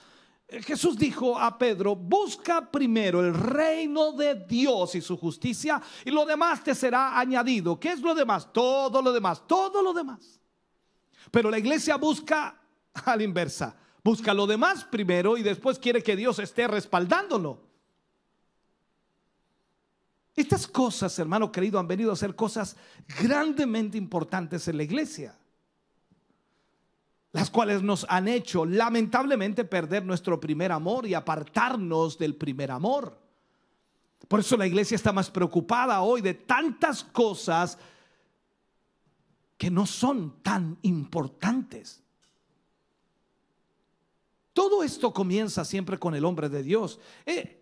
Jesús dijo a Pedro, busca primero el reino de Dios y su justicia y lo demás te será añadido. ¿Qué es lo demás? Todo lo demás, todo lo demás. Pero la iglesia busca a la inversa, busca lo demás primero y después quiere que Dios esté respaldándolo. Estas cosas, hermano querido, han venido a ser cosas grandemente importantes en la iglesia las cuales nos han hecho lamentablemente perder nuestro primer amor y apartarnos del primer amor. Por eso la iglesia está más preocupada hoy de tantas cosas que no son tan importantes. Todo esto comienza siempre con el hombre de Dios. Eh,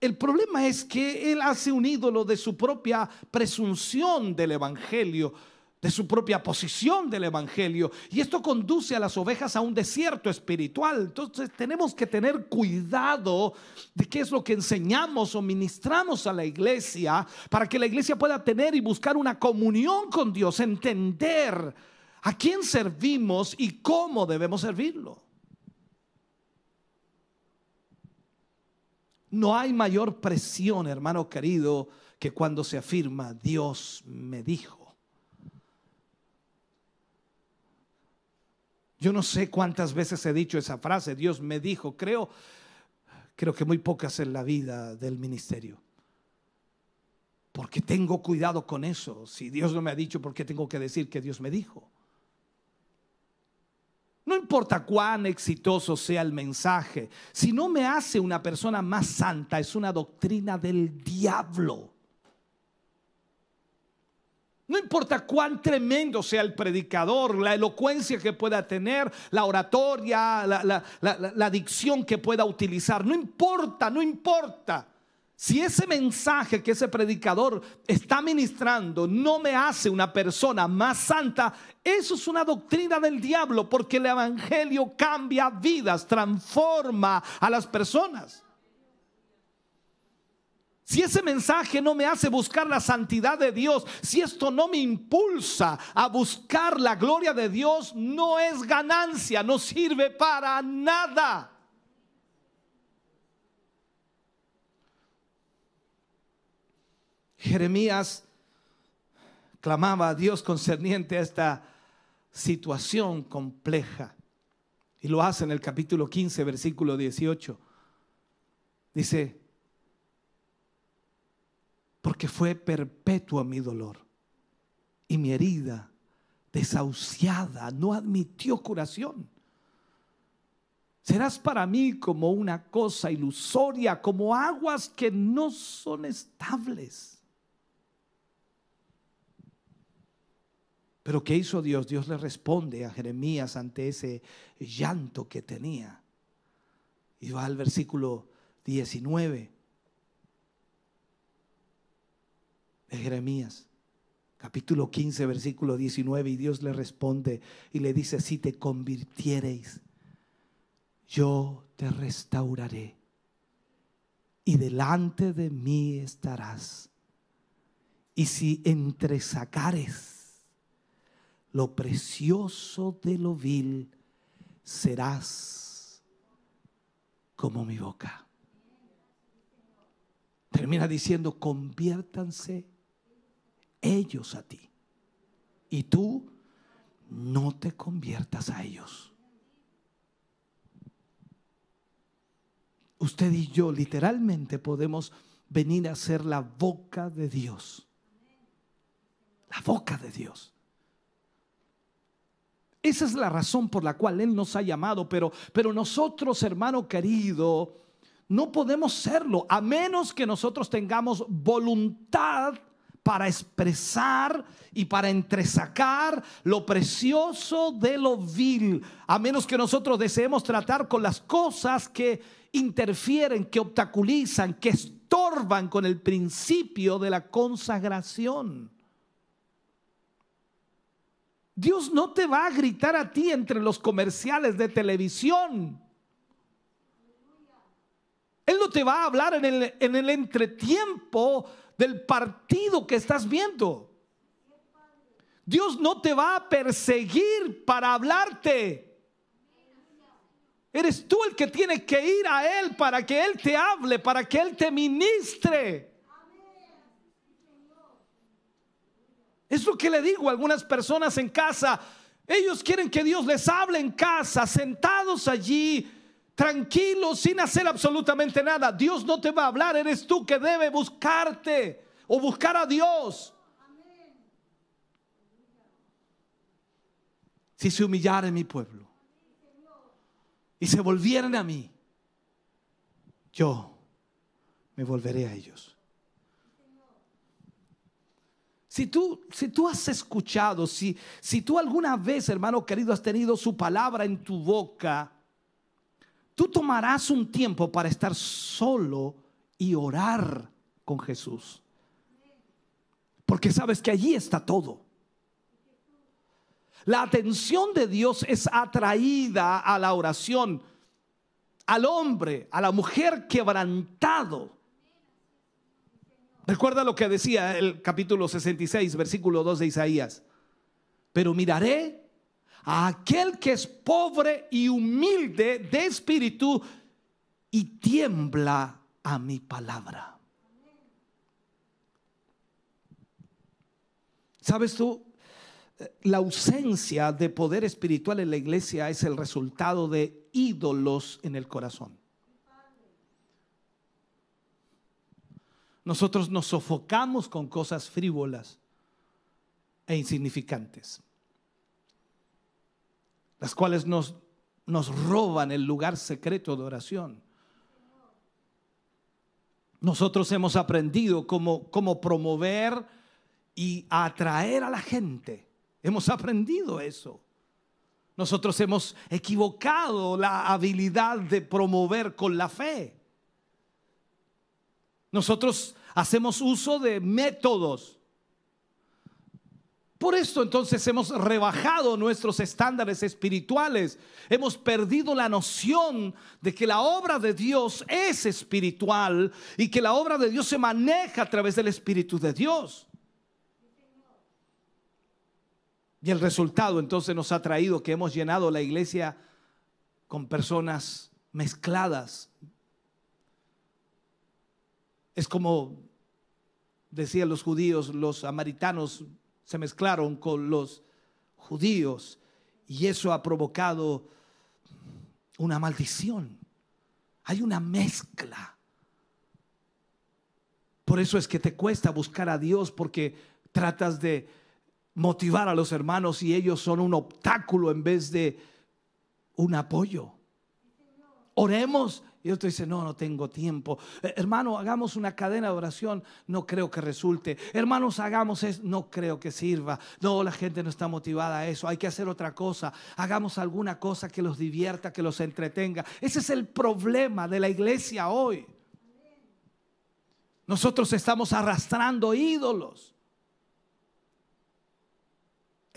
el problema es que él hace un ídolo de su propia presunción del Evangelio de su propia posición del Evangelio. Y esto conduce a las ovejas a un desierto espiritual. Entonces tenemos que tener cuidado de qué es lo que enseñamos o ministramos a la iglesia para que la iglesia pueda tener y buscar una comunión con Dios, entender a quién servimos y cómo debemos servirlo. No hay mayor presión, hermano querido, que cuando se afirma, Dios me dijo. Yo no sé cuántas veces he dicho esa frase, Dios me dijo, creo, creo que muy pocas en la vida del ministerio. Porque tengo cuidado con eso. Si Dios no me ha dicho, ¿por qué tengo que decir que Dios me dijo? No importa cuán exitoso sea el mensaje, si no me hace una persona más santa, es una doctrina del diablo. No importa cuán tremendo sea el predicador, la elocuencia que pueda tener, la oratoria, la, dicción que pueda utilizar. No importa, no importa. Si ese mensaje que ese predicador está ministrando no me hace una persona más santa, eso es una doctrina del diablo, porque el Evangelio cambia vidas, transforma a las personas. Si ese mensaje no me hace buscar la santidad de Dios, si esto no me impulsa a buscar la gloria de Dios, no es ganancia, no sirve para nada. Jeremías clamaba a Dios concerniente a esta situación compleja. Y lo hace en el capítulo 15, versículo 18. Dice, porque fue perpetua mi dolor y mi herida desahuciada no admitió curación. Serás para mí como una cosa ilusoria, como aguas que no son estables. Pero ¿qué hizo Dios? Dios le responde a Jeremías ante ese llanto que tenía. Y va al versículo 19. De Jeremías, capítulo 15, versículo 19, y Dios le responde y le dice, si te convirtiereis, yo te restauraré y delante de mí estarás. Y si entresacares lo precioso de lo vil, serás como mi boca. Termina diciendo, conviértanse ellos a ti. Y tú no te conviertas a ellos. Usted y yo literalmente podemos venir a ser la boca de Dios. La boca de Dios. Esa es la razón por la cual Él nos ha llamado, pero, pero nosotros, hermano querido, no podemos serlo a menos que nosotros tengamos voluntad para expresar y para entresacar lo precioso de lo vil, a menos que nosotros deseemos tratar con las cosas que interfieren, que obstaculizan, que estorban con el principio de la consagración. Dios no te va a gritar a ti entre los comerciales de televisión. Él no te va a hablar en el, en el entretiempo del partido que estás viendo. Dios no te va a perseguir para hablarte. Eres tú el que tiene que ir a Él para que Él te hable, para que Él te ministre. Es lo que le digo a algunas personas en casa. Ellos quieren que Dios les hable en casa, sentados allí, tranquilos, sin hacer absolutamente nada. Dios no te va a hablar, eres tú que debe buscarte o buscar a Dios. Si se humillara mi pueblo y se volvieran a mí, yo me volveré a ellos. Si tú, si tú has escuchado, si, si tú alguna vez, hermano querido, has tenido su palabra en tu boca, tú tomarás un tiempo para estar solo y orar con Jesús. Porque sabes que allí está todo. La atención de Dios es atraída a la oración, al hombre, a la mujer quebrantado Recuerda lo que decía el capítulo 66, versículo 2 de Isaías. Pero miraré aquel que es pobre y humilde de espíritu y tiembla a mi palabra. ¿Sabes tú? La ausencia de poder espiritual en la iglesia es el resultado de ídolos en el corazón. nosotros nos sofocamos con cosas frívolas e insignificantes, las cuales nos, nos roban el lugar secreto de oración. Nosotros hemos aprendido cómo, cómo promover y atraer a la gente. Hemos aprendido eso. Nosotros hemos equivocado la habilidad de promover con la fe. Nosotros hacemos uso de métodos. Por esto entonces hemos rebajado nuestros estándares espirituales. Hemos perdido la noción de que la obra de Dios es espiritual y que la obra de Dios se maneja a través del Espíritu de Dios. Y el resultado entonces nos ha traído que hemos llenado la iglesia con personas mezcladas. Es como decían los judíos, los samaritanos se mezclaron con los judíos y eso ha provocado una maldición. Hay una mezcla. Por eso es que te cuesta buscar a Dios porque tratas de motivar a los hermanos y ellos son un obstáculo en vez de un apoyo. Oremos y otro dice, no, no tengo tiempo. Eh, hermano, hagamos una cadena de oración. No creo que resulte. Hermanos, hagamos eso. No creo que sirva. No, la gente no está motivada a eso. Hay que hacer otra cosa. Hagamos alguna cosa que los divierta, que los entretenga. Ese es el problema de la iglesia hoy. Nosotros estamos arrastrando ídolos.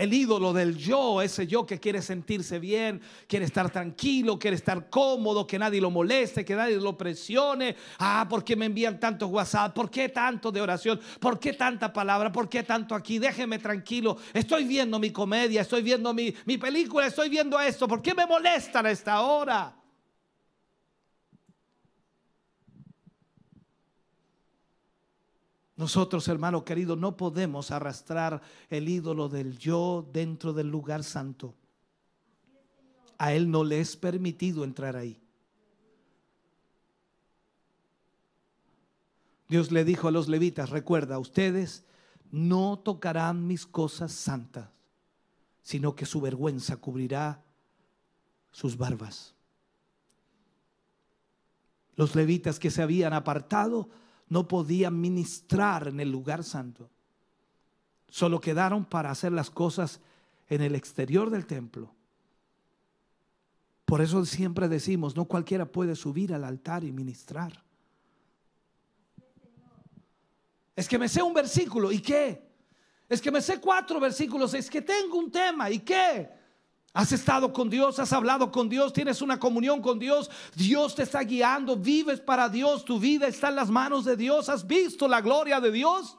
El ídolo del yo, ese yo que quiere sentirse bien, quiere estar tranquilo, quiere estar cómodo, que nadie lo moleste, que nadie lo presione. Ah, ¿por qué me envían tantos WhatsApp? ¿Por qué tanto de oración? ¿Por qué tanta palabra? ¿Por qué tanto aquí? Déjeme tranquilo. Estoy viendo mi comedia, estoy viendo mi, mi película, estoy viendo esto. ¿Por qué me molestan a esta hora? Nosotros, hermano querido, no podemos arrastrar el ídolo del yo dentro del lugar santo. A Él no le es permitido entrar ahí. Dios le dijo a los levitas, recuerda, ustedes no tocarán mis cosas santas, sino que su vergüenza cubrirá sus barbas. Los levitas que se habían apartado no podían ministrar en el lugar santo. Solo quedaron para hacer las cosas en el exterior del templo. Por eso siempre decimos, no cualquiera puede subir al altar y ministrar. Es que me sé un versículo, ¿y qué? Es que me sé cuatro versículos, es que tengo un tema. ¿Y qué? Has estado con Dios, has hablado con Dios, tienes una comunión con Dios, Dios te está guiando, vives para Dios, tu vida está en las manos de Dios, has visto la gloria de Dios.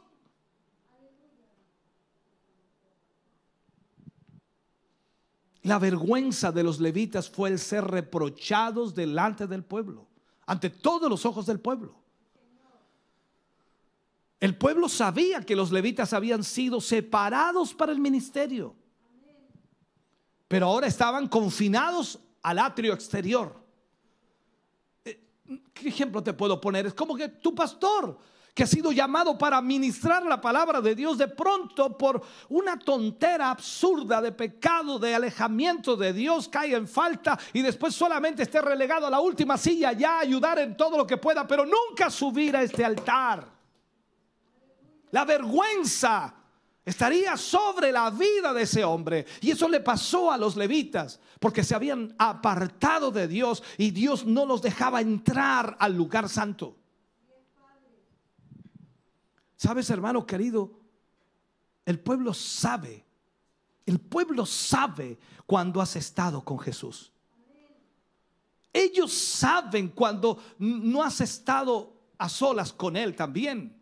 La vergüenza de los levitas fue el ser reprochados delante del pueblo, ante todos los ojos del pueblo. El pueblo sabía que los levitas habían sido separados para el ministerio pero ahora estaban confinados al atrio exterior. Eh, ¿Qué ejemplo te puedo poner? Es como que tu pastor, que ha sido llamado para ministrar la palabra de Dios, de pronto por una tontera absurda de pecado, de alejamiento de Dios, cae en falta y después solamente esté relegado a la última silla, ya ayudar en todo lo que pueda, pero nunca subir a este altar. La vergüenza estaría sobre la vida de ese hombre. Y eso le pasó a los levitas, porque se habían apartado de Dios y Dios no los dejaba entrar al lugar santo. ¿Sabes, hermano querido? El pueblo sabe, el pueblo sabe cuando has estado con Jesús. Ellos saben cuando no has estado a solas con Él también.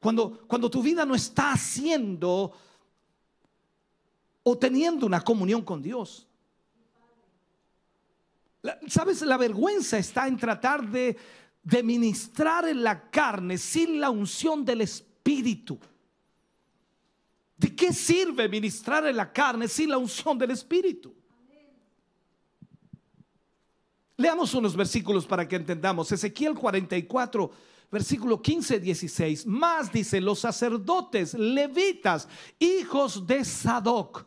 Cuando, cuando tu vida no está haciendo o teniendo una comunión con Dios. ¿Sabes? La vergüenza está en tratar de, de ministrar en la carne sin la unción del Espíritu. ¿De qué sirve ministrar en la carne sin la unción del Espíritu? Leamos unos versículos para que entendamos. Ezequiel 44 versículo 15, 16. Más dice, los sacerdotes levitas, hijos de Sadoc,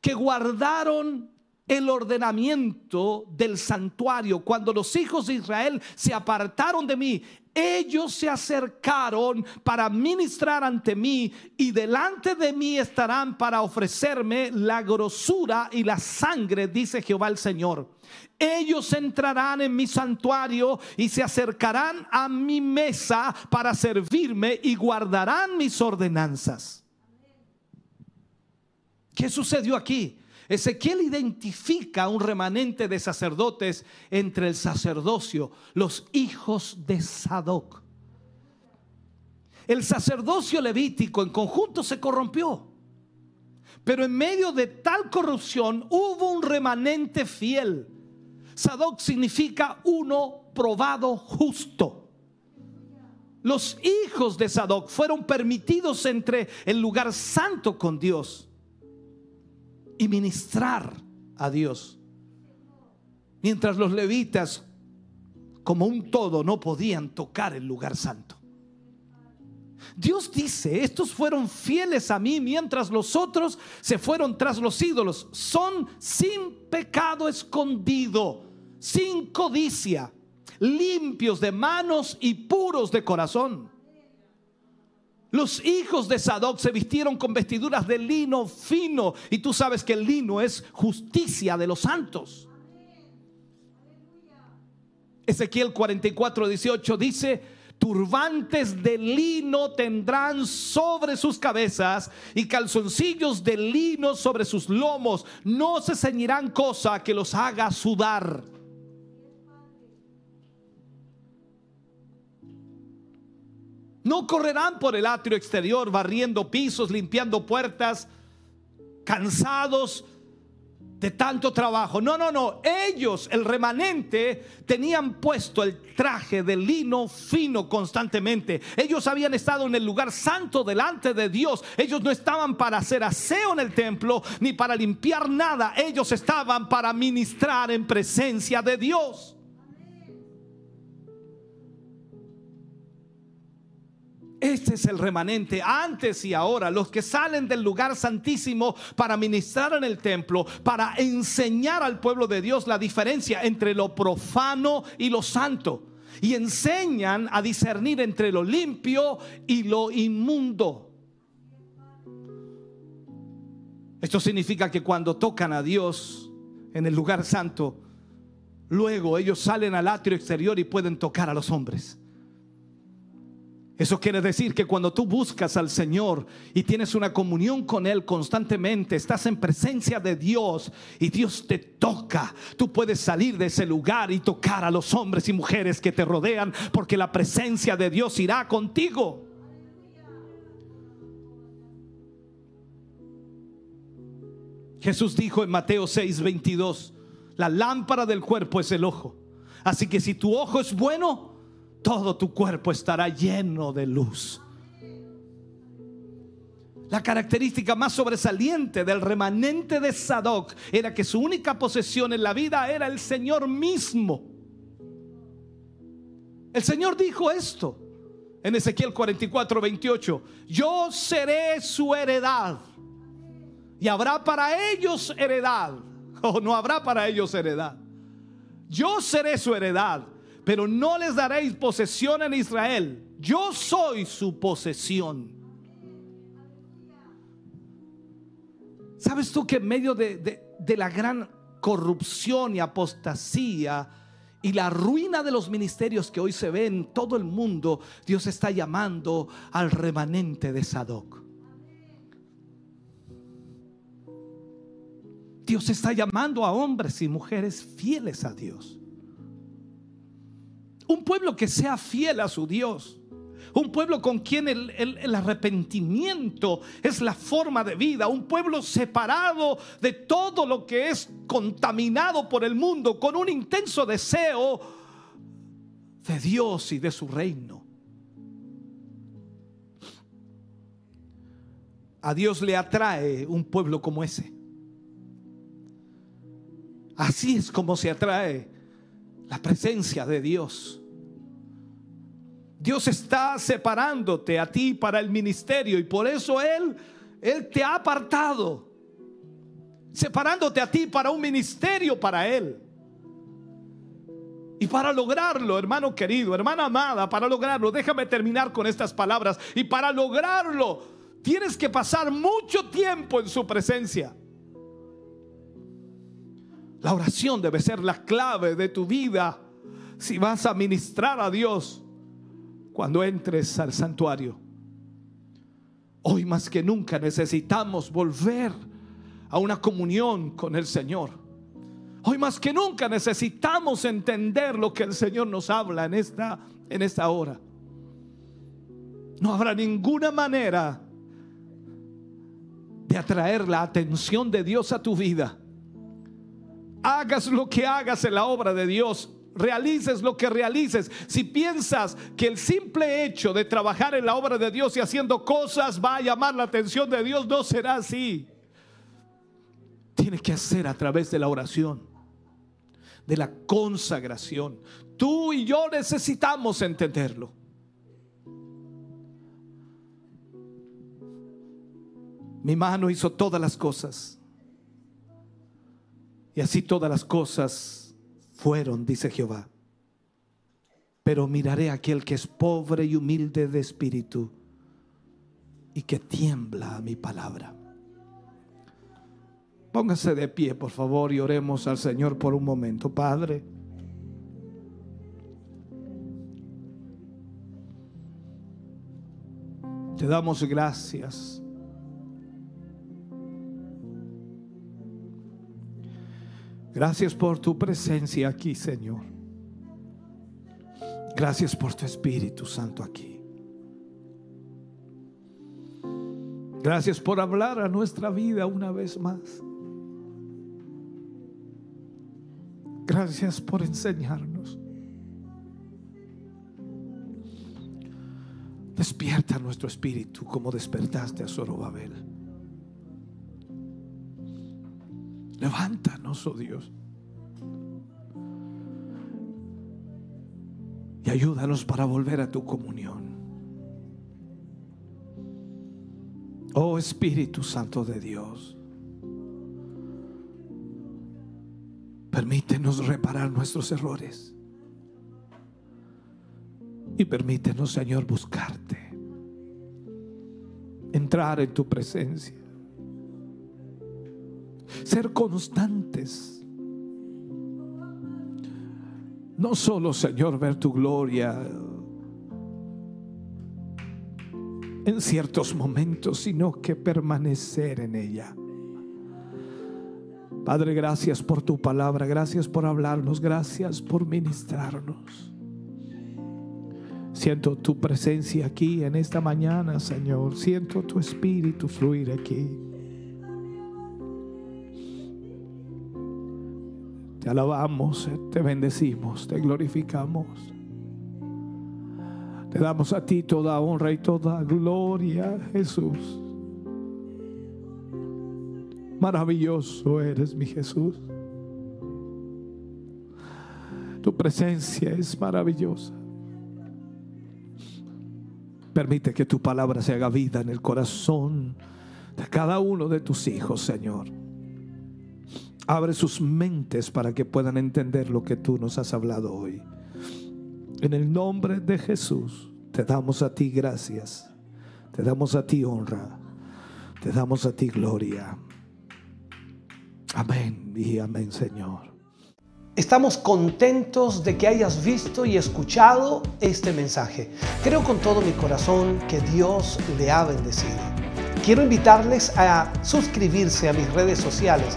que guardaron el ordenamiento del santuario. Cuando los hijos de Israel se apartaron de mí, ellos se acercaron para ministrar ante mí y delante de mí estarán para ofrecerme la grosura y la sangre, dice Jehová el Señor. Ellos entrarán en mi santuario y se acercarán a mi mesa para servirme y guardarán mis ordenanzas. ¿Qué sucedió aquí? Ezequiel identifica un remanente de sacerdotes entre el sacerdocio, los hijos de Sadoc. El sacerdocio levítico en conjunto se corrompió. Pero en medio de tal corrupción hubo un remanente fiel. Sadoc significa uno probado justo. Los hijos de Sadoc fueron permitidos entre el lugar santo con Dios y ministrar a Dios. Mientras los levitas, como un todo, no podían tocar el lugar santo. Dios dice, estos fueron fieles a mí mientras los otros se fueron tras los ídolos. Son sin pecado escondido, sin codicia, limpios de manos y puros de corazón. Los hijos de Sadoc se vistieron con vestiduras de lino fino. Y tú sabes que el lino es justicia de los santos. Ezequiel 44, 18 dice, turbantes de lino tendrán sobre sus cabezas y calzoncillos de lino sobre sus lomos. No se ceñirán cosa que los haga sudar. No correrán por el atrio exterior barriendo pisos, limpiando puertas, cansados de tanto trabajo. No, no, no. Ellos, el remanente, tenían puesto el traje de lino fino constantemente. Ellos habían estado en el lugar santo delante de Dios. Ellos no estaban para hacer aseo en el templo ni para limpiar nada. Ellos estaban para ministrar en presencia de Dios. Este es el remanente, antes y ahora, los que salen del lugar santísimo para ministrar en el templo, para enseñar al pueblo de Dios la diferencia entre lo profano y lo santo. Y enseñan a discernir entre lo limpio y lo inmundo. Esto significa que cuando tocan a Dios en el lugar santo, luego ellos salen al atrio exterior y pueden tocar a los hombres. Eso quiere decir que cuando tú buscas al Señor y tienes una comunión con Él constantemente, estás en presencia de Dios y Dios te toca, tú puedes salir de ese lugar y tocar a los hombres y mujeres que te rodean porque la presencia de Dios irá contigo. Jesús dijo en Mateo 6, 22, la lámpara del cuerpo es el ojo. Así que si tu ojo es bueno, todo tu cuerpo estará lleno de luz. La característica más sobresaliente del remanente de Sadoc era que su única posesión en la vida era el Señor mismo. El Señor dijo esto en Ezequiel 44, 28. Yo seré su heredad y habrá para ellos heredad. O no habrá para ellos heredad. Yo seré su heredad pero no les daréis posesión en Israel. Yo soy su posesión. ¿Sabes tú que en medio de, la gran corrupción y apostasía y la ruina de los ministerios que hoy se ve en todo el mundo, Dios está llamando al remanente de Sadoc? Dios está llamando a hombres y mujeres fieles a Dios. Un pueblo que sea fiel a su Dios. Un pueblo con quien el, arrepentimiento es la forma de vida. Un pueblo separado de todo lo que es contaminado por el mundo con un intenso deseo de Dios y de su reino. A Dios le atrae un pueblo como ese. Así es como se atrae la presencia de Dios. Dios está separándote a ti para el ministerio y por eso Él, Él te ha apartado, separándote a ti para un ministerio para Él. Y para lograrlo, hermano querido, hermana amada, para lograrlo, déjame terminar con estas palabras. Y para lograrlo, tienes que pasar mucho tiempo en su presencia. La oración debe ser la clave de tu vida si vas a ministrar a Dios cuando entres al santuario. Hoy más que nunca necesitamos volver a una comunión con el Señor. Hoy más que nunca necesitamos entender lo que el Señor nos habla en esta, en esta hora. No habrá ninguna manera de atraer la atención de Dios a tu vida. Hagas lo que hagas en la obra de Dios realices lo que realices, si piensas que el simple hecho de trabajar en la obra de Dios y haciendo cosas va a llamar la atención de Dios, no será así. Tiene que hacer a través de la oración, de la consagración. Tú y yo necesitamos entenderlo. Mi mano hizo todas las cosas. Y así todas las cosas fueron, dice Jehová. Pero miraré a aquel que es pobre y humilde de espíritu y que tiembla a mi palabra. Póngase de pie, por favor, y oremos al Señor por un momento. Padre, te damos gracias Gracias por tu presencia aquí, Señor. Gracias por tu Espíritu Santo aquí. Gracias por hablar a nuestra vida una vez más. Gracias por enseñarnos. Despierta nuestro espíritu como despertaste a Zorobabel. Levántanos, oh Dios. Y ayúdanos para volver a tu comunión. Oh Espíritu Santo de Dios. Permítenos reparar nuestros errores. Y permítenos, Señor, buscarte. Entrar en tu presencia ser constantes. No solo, Señor, ver tu gloria en ciertos momentos, sino que permanecer en ella. Padre, gracias por tu palabra, gracias por hablarnos, gracias por ministrarnos. Siento tu presencia aquí en esta mañana, Señor. Siento tu espíritu fluir aquí. Te alabamos, te bendecimos, te glorificamos. Te damos a ti toda honra y toda gloria, Jesús. Maravilloso eres, mi Jesús. Tu presencia es maravillosa. Permite que tu palabra se haga vida en el corazón de cada uno de tus hijos, Señor. Abre sus mentes para que puedan entender lo que tú nos has hablado hoy. En el nombre de Jesús, te damos a ti gracias. Te damos a ti honra. Te damos a ti gloria. Amén y amén, Señor. Estamos contentos de que hayas visto y escuchado este mensaje. Creo con todo mi corazón que Dios le ha bendecido. Quiero invitarles a suscribirse a mis redes sociales,